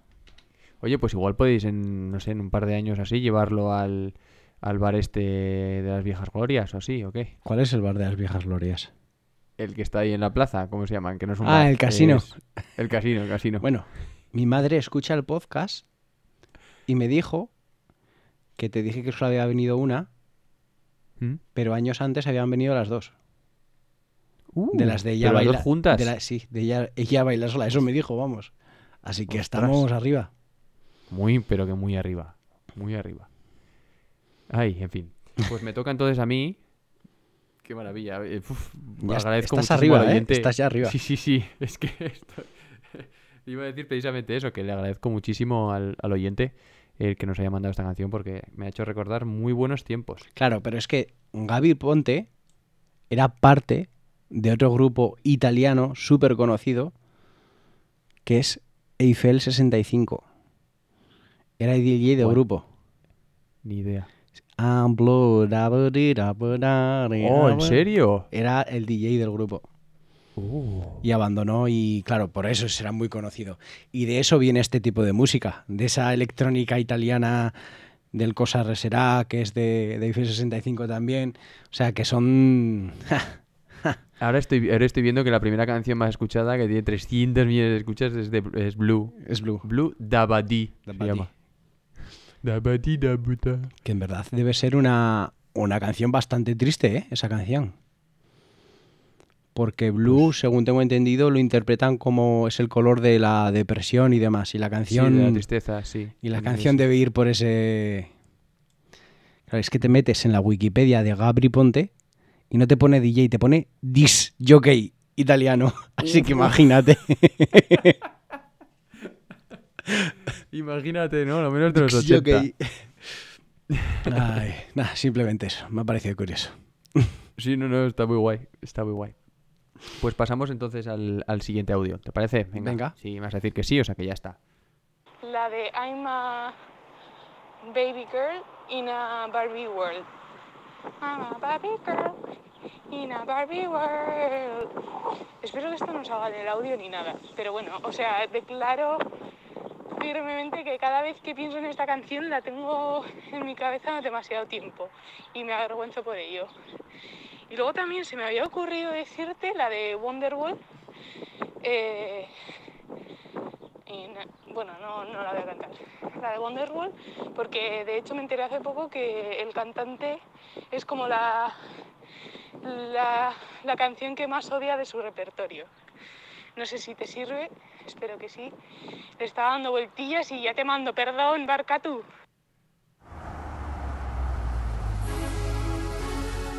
Oye, pues igual podéis, en, no sé, en un par de años así, llevarlo al, al bar este de las viejas glorias o así, ¿o qué? ¿Cuál es el bar de las viejas glorias? El que está ahí en la plaza, ¿cómo se llama? Que no es un Ah, bar, el casino. es- El casino, el casino. Bueno, mi madre escucha el podcast y me dijo que te dije que solo había venido una, ¿Mm? pero años antes habían venido las dos. Uh, De las de ella pero las dos baila- juntas. de la- sí, de ella, ella baila sola, eso me dijo, vamos. Así que Ostras. estamos arriba. Muy, pero que muy arriba. Muy arriba. Ay, en fin. Pues me toca entonces a mí. Qué maravilla. uf, Ya agradezco estás arriba, ¿eh? Estás ya arriba. Sí, sí, sí. Es que esto- iba a decir precisamente eso, que le agradezco muchísimo al, al oyente el que nos haya mandado esta canción porque me ha hecho recordar muy buenos tiempos. Claro, pero es que Gaby Ponte era parte de otro grupo italiano súper conocido que es Eiffel 65. Era el DJ del grupo. Ni idea. Di, Oh, ¿en serio? Era el DJ del grupo. Uh. y abandonó y claro, por eso será muy conocido. Y de eso viene este tipo de música, de esa electrónica italiana del Cosa Reserá, que es de, de Eiffel 65 también. O sea, que son... Ahora estoy, ahora estoy viendo que la primera canción más escuchada, que tiene 300 millones de escuchas, es, de, es Blue. es Blue. Blue Dabadi. se llama. Dabadi Dabuta. Que en verdad debe ser una, una canción bastante triste, ¿eh? Esa canción. Porque Blue, según tengo entendido, lo interpretan como es el color de la depresión y demás. Y la Sí, canción... de la tristeza, sí. Y la canción debe ir por ese... Claro, es que te metes en la Wikipedia de Gabri Ponte y no te pone DJ, te pone disc jockey italiano. Así que imagínate. Imagínate, ¿no? Lo menos de los Disc 80. jockey. Ay, nada, simplemente eso. Me ha parecido curioso. Sí, no, no, está muy guay. Está muy guay. Pues pasamos entonces al, al siguiente audio. ¿Te parece? Venga. Sí, me vas a decir que sí, o sea que ya está. la de I'm a baby girl in a Barbie world. I'm a Barbie girl in a Barbie world. Espero que esto no salga en el audio ni nada, pero bueno, o sea, declaro firmemente que cada vez que pienso en esta canción la tengo en mi cabeza demasiado tiempo y me avergüenzo por ello. Y luego también se me había ocurrido decirte la de Wonderwall. eh, bueno, no, no la voy a cantar. La de Wonderwall, porque de hecho me enteré hace poco que el cantante es como la, la, la canción que más odia de su repertorio. No sé si te sirve, espero que sí. Le estaba dando vueltillas y ya te mando perdón, Barcatu.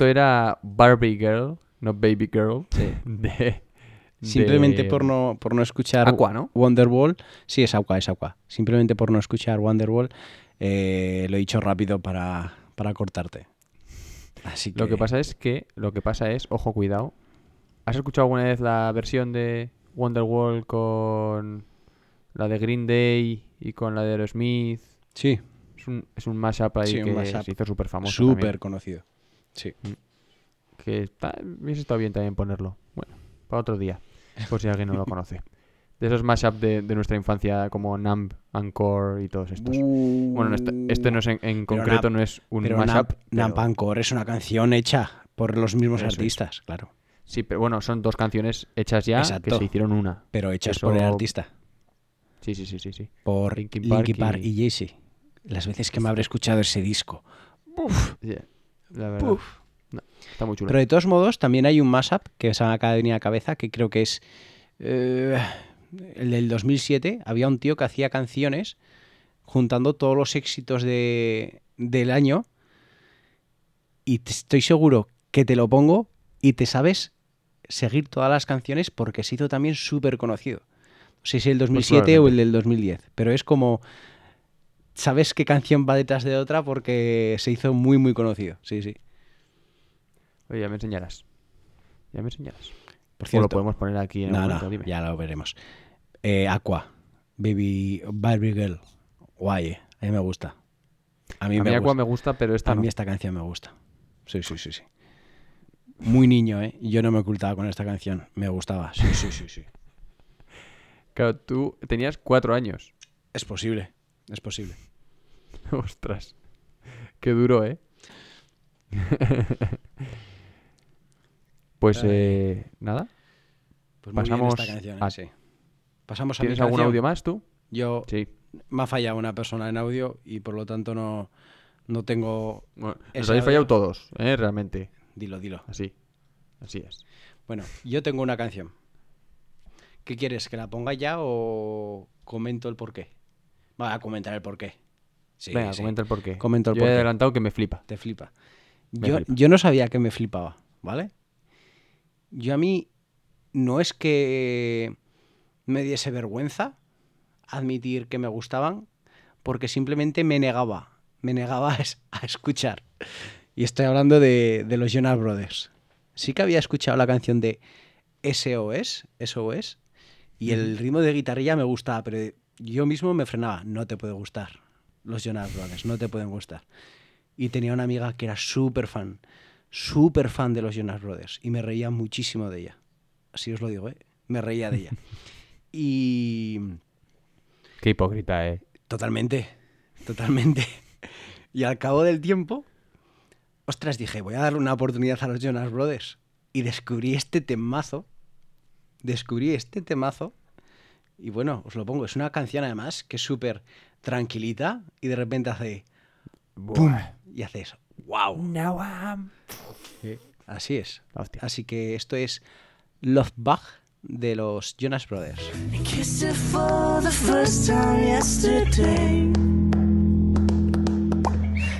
Esto era Barbie Girl, no Baby Girl. Sí. De, Simplemente de- por no, por no escuchar Aqua, ¿no? Wonderwall. Sí, es Aqua, es Aqua. Simplemente por no escuchar Wonderwall, eh, lo he dicho rápido para, para cortarte. Así que... Lo que pasa es que, lo que pasa es, ojo, cuidado. ¿Has escuchado alguna vez la versión de Wonderwall con la de Green Day y con la de Aerosmith? Sí, Es un, es un mashup ahí Sí, un que mashup se hizo súper famoso. súper conocido. Sí. Que está, hubiese estado bien también ponerlo. Bueno, para otro día, por si alguien no lo conoce. De esos mashup de, de nuestra infancia como Numb, Encore y todos estos. Bueno, este, este no es en, concreto, no es un Pero mashup. Namp, pero- Namp Anchor es una canción hecha por los mismos Eso es. artistas, claro. Sí, pero bueno, son dos canciones hechas ya que se hicieron una. Pero hechas por el artista. Sí, sí, sí, sí, sí. Por Linkin Linkin Park Park, y- y... Jay-Z. Las veces que me habré escuchado ese disco. Yeah, la verdad. No, está muy chulo. Pero de todos modos, también hay un mashup que se me acaba de venir a la cabeza, que creo que es eh, el del 2007. Había un tío que hacía canciones juntando todos los éxitos de, del año. Y te- estoy seguro que te lo pongo y te sabes seguir todas las canciones porque se hizo también súper conocido. No sé si el 2007 o el del 2010, pero es como... Sabes qué canción va detrás de otra porque se hizo muy, muy conocido. Sí, sí. Oye, ya me enseñarás. Ya me enseñarás. Por O lo cierto, podemos poner aquí en No, un no, momento, dime. ya lo veremos. Eh, Aqua, Baby Barbie Girl. Guay, eh, a mí me gusta. A mí, A mí me, Aqua gusta. me gusta, pero esta a no. mí esta canción me gusta. Sí, sí, sí, sí. Muy niño, ¿eh? Yo no me ocultaba con esta canción. Me gustaba. Sí, sí, sí, sí. Claro, tú tenías cuatro años. Es posible, es posible. Ostras. Qué duro, ¿eh? pues, eh, nada. Pues muy bien Pasamos esta canción, ¿eh? a- sí. Pasamos a mi ¿Tienes algún canción. audio más tú? Yo Sí. me ha fallado una persona en audio y por lo tanto no, no tengo... Bueno, nos Ese habéis fallado audio- todos, ¿eh? Realmente. Dilo, dilo. Así. Así es. Bueno, yo tengo una canción. ¿Qué quieres? ¿Que la ponga ya o comento el porqué? Voy a comentar el porqué. Sí, Venga, sí. comenta el porqué. Comento el Yo he porqué. adelantado que me flipa. Te flipa. Me Yo, flipa. yo no sabía que me flipaba, ¿vale? Yo a mí no es que me diese vergüenza admitir que me gustaban, porque simplemente me negaba, me negaba a escuchar. Y estoy hablando de, de los Jonas Brothers. Sí que había escuchado la canción de SOS, SOS, y el ritmo de guitarrilla me gustaba, pero yo mismo me frenaba. No te puede gustar los Jonas Brothers, no te pueden gustar. Y tenía una amiga que era súper fan, súper fan de los Jonas Brothers, y me reía muchísimo de ella. Así os lo digo, ¿eh? Me reía de ella. y Qué hipócrita, ¿eh? Totalmente, totalmente. Y al cabo del tiempo, ostras, dije, voy a darle una oportunidad a los Jonas Brothers. Y descubrí este temazo. Descubrí este temazo. Y bueno, os lo pongo. Es una canción además que es súper tranquilita y de repente hace... ¡Pum! Y hace eso. ¡Wow! Now I'm- Así es. Hostia. Así que esto es Love Bug de los Jonas Brothers. Kissed her for the first time yesterday.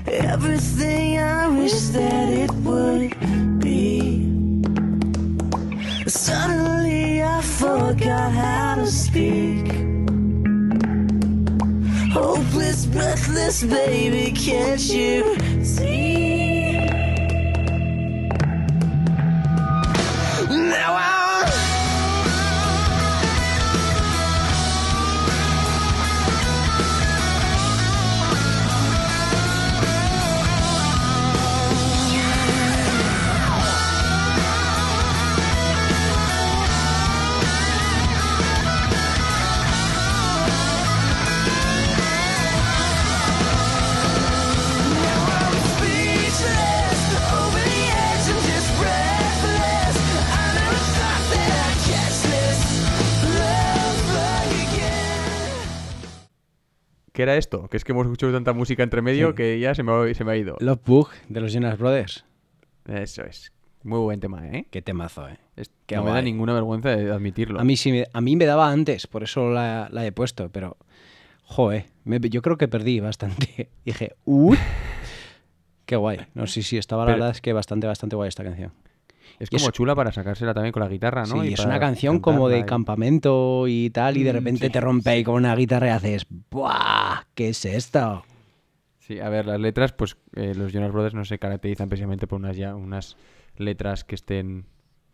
Everything I wish that it would be. Suddenly I forgot how to speak. Hopeless, breathless, baby, can't you see? Now I'm ¿Qué era esto? Que es que hemos escuchado tanta música entre medio Sí. que ya se me, ha- se me ha ido. Love Bug de los Jonas Brothers. Eso es. Muy buen tema, ¿eh? Qué temazo, ¿eh? Es- Qué no me da ninguna vergüenza de admitirlo. A mí sí me, a mí me daba antes, por eso la, la he puesto, pero me- yo creo que perdí bastante. Dije, uy, qué guay. No sé si estaba la Pero- verdad es que bastante, bastante guay esta canción. Es y como es- chula para sacársela también con la guitarra, ¿no? sí, Y es una canción como de y- campamento y tal, y de Mm, repente sí, te rompe ahí con una guitarra y haces, ¡buah! ¿Qué es esto? Sí, a ver, las letras, pues eh, los Jonas Brothers no se caracterizan precisamente por unas, ya, unas letras que estén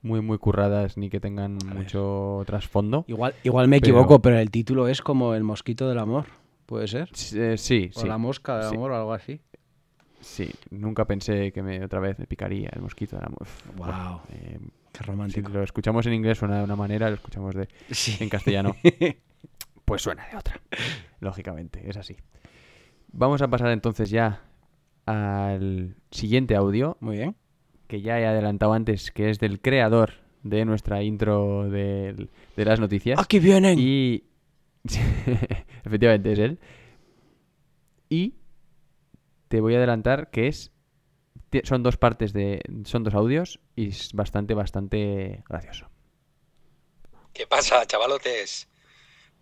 muy, muy curradas ni que tengan mucho trasfondo. Igual, igual me Pero- equivoco, pero el título es como El mosquito del amor, ¿puede ser? Sí, eh, sí, O sí. La mosca del sí. amor o algo así. Sí, nunca pensé que me otra vez me picaría el mosquito. Era muy- Wow, bueno, eh, qué si romántico. lo escuchamos en inglés suena de una manera, lo escuchamos de, Sí. en castellano, pues suena de otra. Lógicamente, es así. Vamos a pasar entonces ya al siguiente audio, Muy bien. que ya he adelantado antes, que es del creador de nuestra intro del- de las noticias. ¡Aquí vienen! Y efectivamente es él. Y te voy a adelantar que es son dos partes de son dos audios y es bastante bastante gracioso. ¿Qué pasa, chavalotes?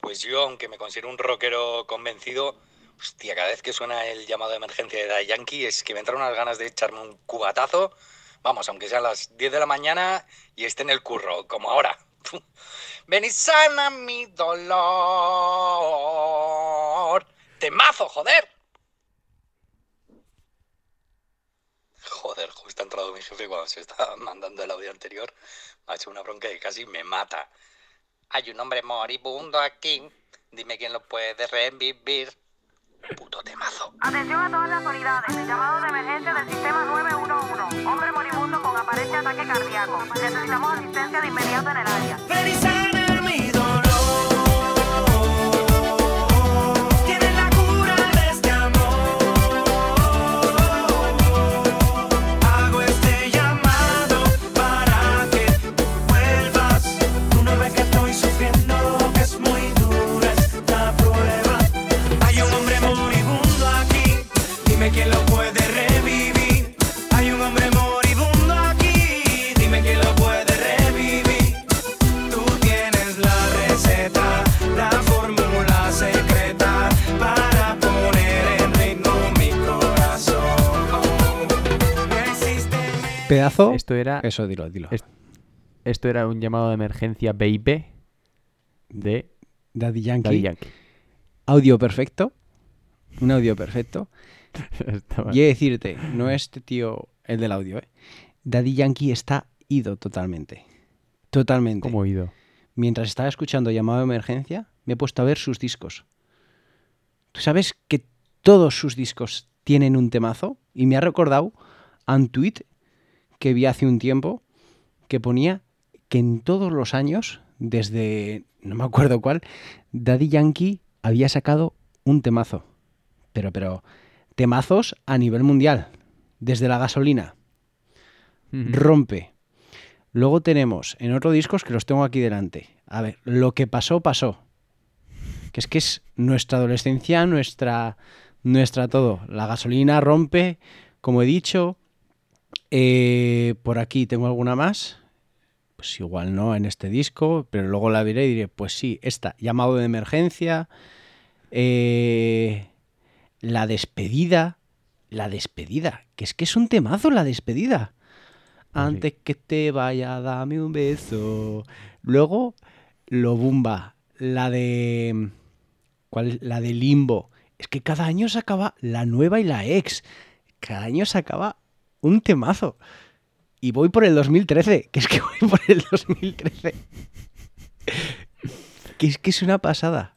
Pues yo, aunque me considero un rockero convencido, hostia, cada vez que suena el llamado de emergencia de Daddy Yankee es que me entran unas ganas de echarme un cubatazo, vamos, aunque sean las 10 de la mañana y esté en el curro, como ahora. Ven y sana mi dolor. ¡Temazo, joder! Joder, justo ha entrado mi jefe cuando se estaba mandando el audio anterior. Me ha hecho una bronca que casi me mata. Hay un hombre moribundo aquí. Dime quién lo puede revivir. Puto temazo. Atención a todas las unidades. Llamado de emergencia del sistema 911. Hombre moribundo con aparente ataque cardíaco. Necesitamos asistencia de inmediato en el área. Pedazo. Esto era Eso, dilo, dilo. es- esto era un llamado de emergencia baby de Daddy Yankee. Daddy Yankee. Audio perfecto. Un audio perfecto. Y he de decirte, no este tío el del audio, ¿eh? Daddy Yankee está ido totalmente. Totalmente. ¿Cómo oído? Mientras estaba escuchando llamado de emergencia, me he puesto a ver sus discos. ¿Tú sabes que todos sus discos tienen un temazo? Y me ha recordado a un tweet que vi hace un tiempo que ponía que en todos los años, desde no me acuerdo cuál, Daddy Yankee había sacado un temazo. Pero, pero, temazos a nivel mundial. Desde la gasolina, rompe. Luego tenemos en otros discos que los tengo aquí delante. A ver, lo que pasó, pasó. Que es que es nuestra adolescencia, nuestra, nuestra todo. La gasolina rompe, Como he dicho, eh, por aquí tengo alguna más. Pues igual no en este disco, pero luego la diré y diré, pues sí, esta, llamado de emergencia, eh, la despedida, la despedida, que es que es un temazo la despedida. Antes que te vaya, dame un beso. Luego, lo bumba, la de... ¿Cuál es? La de Limbo. Es que cada año sacaba la nueva y la ex. Cada año sacaba un temazo. Y voy por el 2013, que es que voy por el 2013. que es que es una pasada.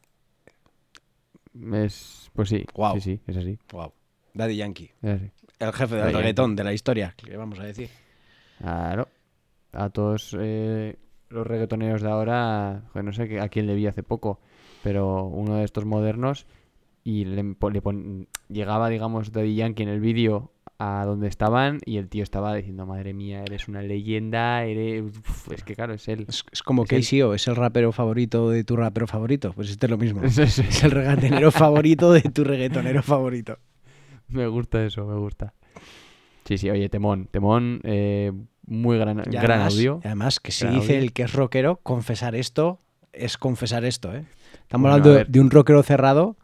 Es, pues sí, Guau. sí, sí, es así. Wow. Daddy Yankee. así. El jefe del Daddy reggaetón Yankee. de la historia, que vamos a decir. Claro. A todos eh, los reggaetoneros de ahora, joder, no sé a quién le vi hace poco, pero uno de estos modernos y le, le pon- llegaba, digamos, Daddy Yankee en el vídeo a donde estaban y el tío estaba diciendo, madre mía, eres una leyenda, eres... Uf, es que claro, es él. Es, es como KCO, es el rapero favorito de tu rapero favorito. Pues este es lo mismo. Es el reggaetonero favorito de tu reggaetonero favorito. Me gusta eso, me gusta. Sí, sí, oye, Temón, Temón, eh, muy gran, gran además, audio. y además, que si Gran dice audio. el que es rockero, confesar esto es confesar esto, ¿eh? Estamos Bueno, hablando de- de un rockero cerrado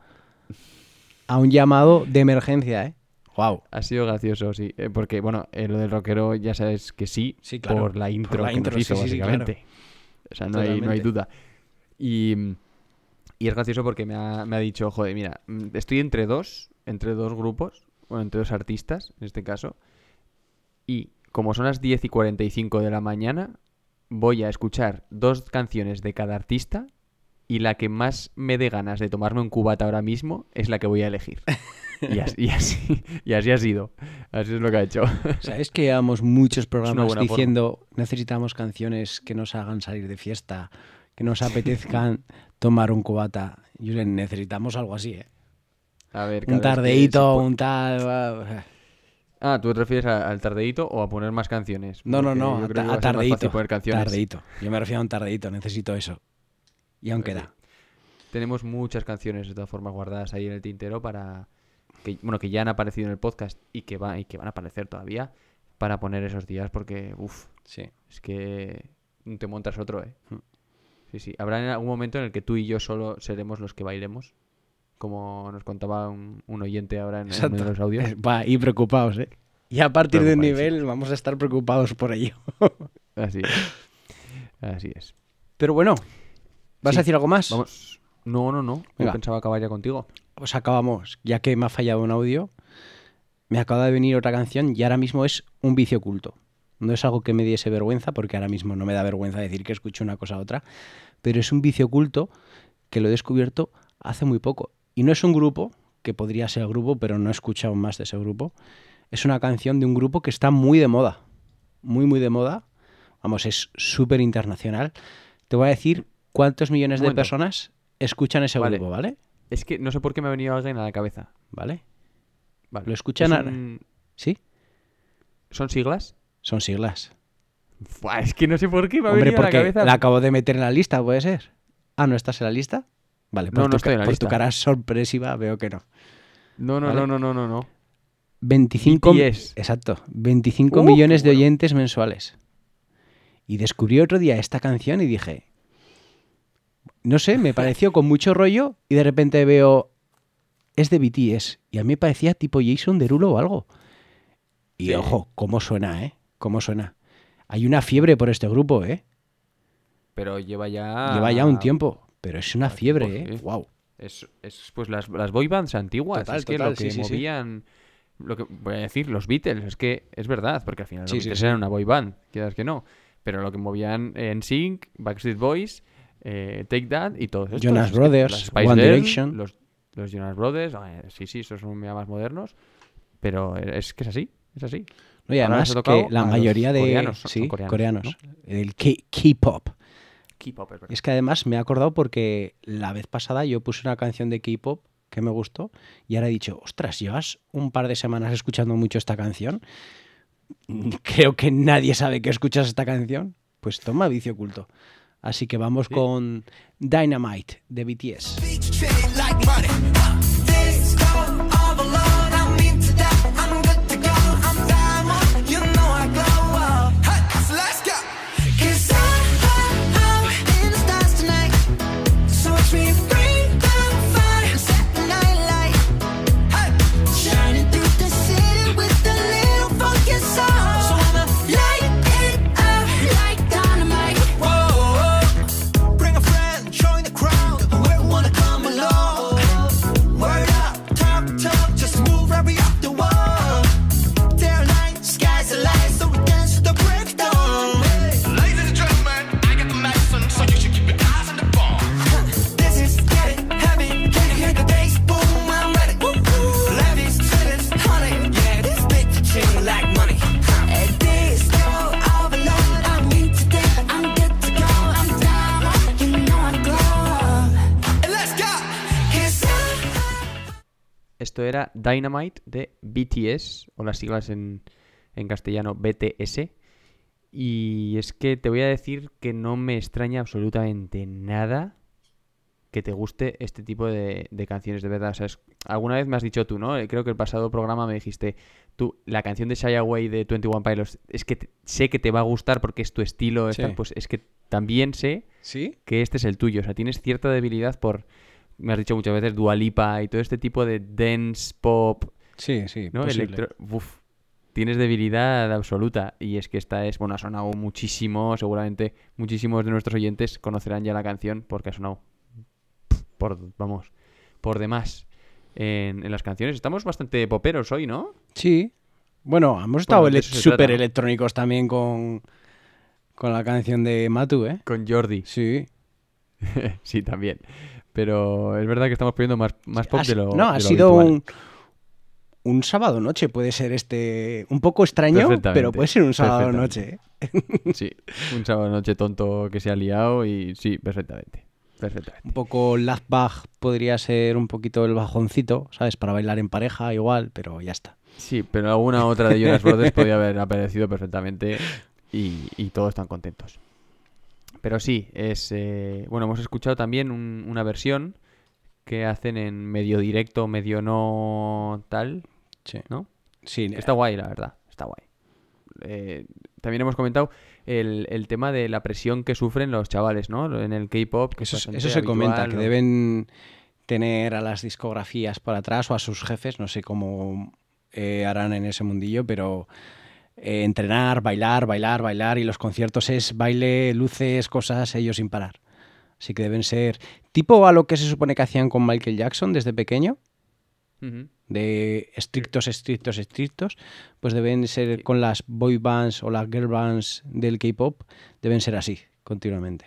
a un llamado de emergencia, ¿eh? Wow. Ha sido gracioso, sí. eh, porque, bueno, eh, lo del rockero ya sabes que sí, Sí, claro, por la por intro la que intro, nos hizo, sí, sí, sí, claro. básicamente. O sea, no hay, no hay duda. Y, y es gracioso porque me ha, me ha dicho, joder, mira, mm, estoy entre dos, entre dos grupos, bueno, entre dos artistas, en este caso, y como son las 10 y 45 de la mañana, voy a escuchar dos canciones de cada artista y la que más me dé ganas de tomarme un cubata ahora mismo es la que voy a elegir. Y así, y así, y así ha sido. Así es lo que ha hecho. ¿Sabes que llevamos muchos programas forma. diciendo necesitamos canciones que nos hagan salir de fiesta, que nos apetezcan tomar un cubata? Julen, necesitamos algo así, ¿eh? A ver, Un tardeíto, un tal... ah, ¿tú te refieres a- al tardeíto o a poner más canciones? No, no, Porque no, a, ta- tardeíto. poner canciones. Tardeíto. Yo me refiero a un tardeíto, necesito eso. Y aún queda. Tenemos muchas canciones de todas formas guardadas ahí en el tintero para que bueno, que ya han aparecido en el podcast y que va y que van a aparecer todavía para poner esos días porque uff, Sí. es que te montas otro, eh. Mm. Sí, sí, habrá en algún momento en el que tú y yo solo seremos los que bailemos, como nos contaba un, un oyente ahora en, en uno de los audios. Eh, Va, y preocupados, ¿eh? Y a partir de un nivel vamos a estar preocupados por ello. Así es. Así es. Pero bueno, ¿vas Sí, a decir algo más? Vamos. No, no, no. Yo Venga. pensaba acabar ya contigo. Pues acabamos. Ya que me ha fallado un audio, me acaba de venir otra canción y ahora mismo es un vicio oculto. No es algo que me diese vergüenza, porque ahora mismo no me da vergüenza decir que escucho una cosa a otra, pero es un vicio oculto que lo he descubierto hace muy poco. Y no es un grupo, que podría ser el grupo, pero no he escuchado más de ese grupo. Es una canción de un grupo que está muy de moda. Muy, muy de moda. Vamos, es súper internacional. Te voy a decir cuántos millones de personas escuchan ese Vale. grupo, ¿vale? Es que no sé por qué me ha venido alguien a la cabeza. ¿Vale? Vale. Lo escuchan Es a- un- ¿Sí? ¿Son siglas? Son siglas. Buah, es que no sé por qué me ha Hombre, venido a la cabeza. la acabo de meter en la lista, ¿puede ser? Ah, ¿no estás en la lista? Vale, por, No, tu, no estoy en la por lista. tu cara sorpresiva veo que no. No, no, ¿Vale? no, no, no, no, no. 25, BTS. exacto, 25 Uh, millones de bueno. oyentes mensuales. Y descubrí otro día esta canción y dije, no sé, me pareció con mucho rollo y de repente veo, es de BTS. Y a mí me parecía tipo Jason Derulo o algo. Y Sí. ojo, cómo suena, ¿eh? Cómo suena. Hay una fiebre por este grupo, ¿eh? Pero lleva ya. Lleva ya un tiempo, pero es una tiempo, fiebre, ¿eh? sí. Wow. Es, es pues las, las boy bands antiguas. Total, es que total, lo que sí, movían. Lo que voy a decir, los Beatles, es que es verdad, porque al final Sí, los Beatles eran una boy band, quieras que no. Pero lo que movían en Sync, Backstreet Boys, eh, Take That y todos estos. Jonas Brothers, Spice One Girls, Direction. Los, los Jonas Brothers, eh, sí, sí, esos son ya más modernos. Pero es que es así, es así. No, y además que la mayoría de coreanos, sí, son coreanos, coreanos, el K- K-pop. K-pop, es verdad. Es que además me he acordado porque la vez pasada yo puse una canción de K-pop que me gustó y ahora he dicho, ostras, llevas un par de semanas escuchando mucho esta canción. Creo que nadie sabe que escuchas esta canción. Pues toma vicio oculto. Así que vamos con Dynamite de BTS. Dynamite de BTS, o las siglas en, en castellano BTS. Y es que te voy a decir que no me extraña absolutamente nada que te guste este tipo de, de canciones, de verdad. O sea, es- alguna vez me has dicho tú, ¿no? Eh, Creo que el pasado programa me dijiste, tú, la canción de Shy Away de 21 Pilots, es que te- sé que te va a gustar porque es tu estilo, Sí. pues es que también sé ¿Sí? que este es el tuyo. O sea, tienes cierta debilidad por, me has dicho muchas veces, Dualipa y todo este tipo de dance pop, Sí, sí, ¿no? Electro... Uf, tienes debilidad absoluta. Y es que esta es, bueno, ha sonado muchísimo. Seguramente muchísimos de nuestros oyentes conocerán ya la canción porque ha sonado por, vamos, por demás en, en las canciones. Estamos bastante poperos hoy, ¿no? Sí. Bueno, hemos estado Bueno, ele- súper electrónicos también con, con la canción de Matu, ¿eh? Con Jordi. Sí. sí, también. Pero es verdad que estamos poniendo más, más pop Ha de lo no, ha lo sido habitual. un, un sábado noche, puede ser este un poco extraño, pero puede ser un sábado noche. ¿eh? Sí, un sábado noche tonto que se ha liado y sí, perfectamente. Perfectamente. Un poco Bach podría ser un poquito el bajoncito, ¿sabes? Para bailar en pareja igual, pero ya está. Sí, pero alguna otra de Jonas Brothers podía haber aparecido perfectamente y, y todos están contentos. Pero sí, es eh, bueno, hemos escuchado también un- una versión que hacen en medio directo, medio no tal, Sí. ¿no? Sí, Está guay, la verdad, está guay. Eh, también hemos comentado el, el tema de la presión que sufren los chavales, ¿no? En el K-pop. Eso, eso se comenta, habitual, que ¿no? deben tener a las discografías para atrás o a sus jefes, no sé cómo eh, harán en ese mundillo, pero eh, entrenar, bailar, bailar, bailar y los conciertos es baile, luces, cosas, ellos sin parar. Así que deben ser tipo a lo que se supone que hacían con Michael Jackson desde pequeño, de estrictos, estrictos, estrictos, pues deben ser con las boy bands o las girl bands del K-pop, deben ser así continuamente.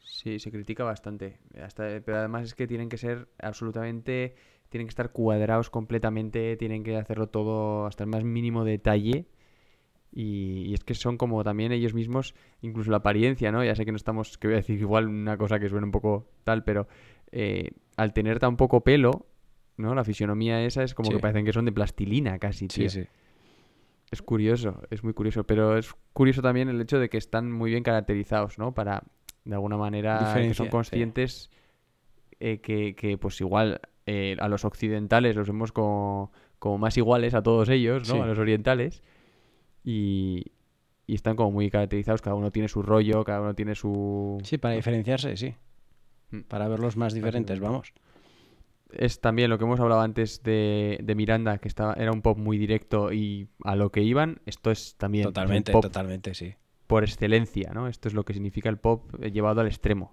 Sí, se critica bastante. Hasta, pero además es que tienen que ser absolutamente. Tienen que estar cuadrados completamente, tienen que hacerlo todo hasta el más mínimo detalle. Y, y es que son como también ellos mismos, incluso la apariencia, ¿no? Ya sé que no estamos, que voy a decir igual una cosa que suena un poco tal, pero eh, al tener tan poco pelo, ¿no? La fisionomía esa es como Sí. que parecen que son de plastilina casi, tío. Sí, sí. Es curioso, es muy curioso, pero es curioso también el hecho de que están muy bien caracterizados, ¿no? Para, de alguna manera, que son conscientes eh, que, que, pues igual eh, a los occidentales los vemos como, como más iguales a todos ellos, ¿no? Sí. A los orientales. Y, y están como muy caracterizados, cada uno tiene su rollo, cada uno tiene su... Sí, para diferenciarse, sí. Mm. Para verlos más diferentes, vamos. Es también lo que hemos hablado antes de, de Miranda, que estaba, era un pop muy directo y a lo que iban, esto es también Totalmente, pop totalmente, sí. por excelencia, ¿no? Esto es lo que significa el pop eh, llevado al extremo.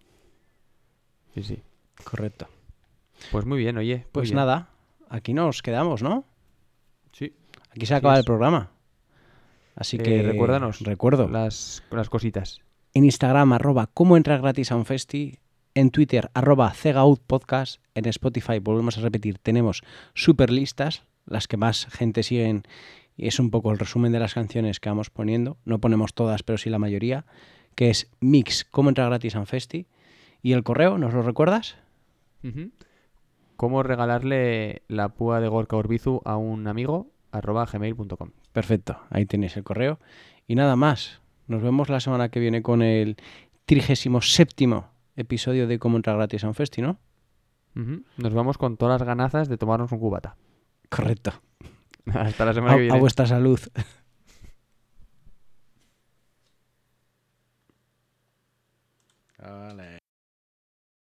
Sí, sí. Correcto. Pues muy bien, oye. Pues bien. nada, aquí nos quedamos, ¿no? Sí. Aquí se acaba el programa. Así Eh, que recuérdanos recuerdo. las, las cositas. En Instagram, arroba cómo entrar gratis a un festi. En Twitter, arroba Podcast. En Spotify, volvemos a repetir, tenemos super listas, las que más gente siguen. Y es un poco el resumen de las canciones que vamos poniendo. No ponemos todas, pero sí la mayoría. Que es mix, cómo entrar gratis a un festi. Y el correo, ¿nos lo recuerdas? ¿Cómo regalarle la púa de Gorka Urbizu a un amigo? arroba gmail.com. Perfecto, ahí tenéis el correo. Y nada más, nos vemos la semana que viene con el 37 episodio de Cómo entrar gratis a un festi, ¿no? Nos vamos con todas las ganazas de tomarnos un cubata. Correcto. Hasta la semana A, que viene. a vuestra salud. Vale.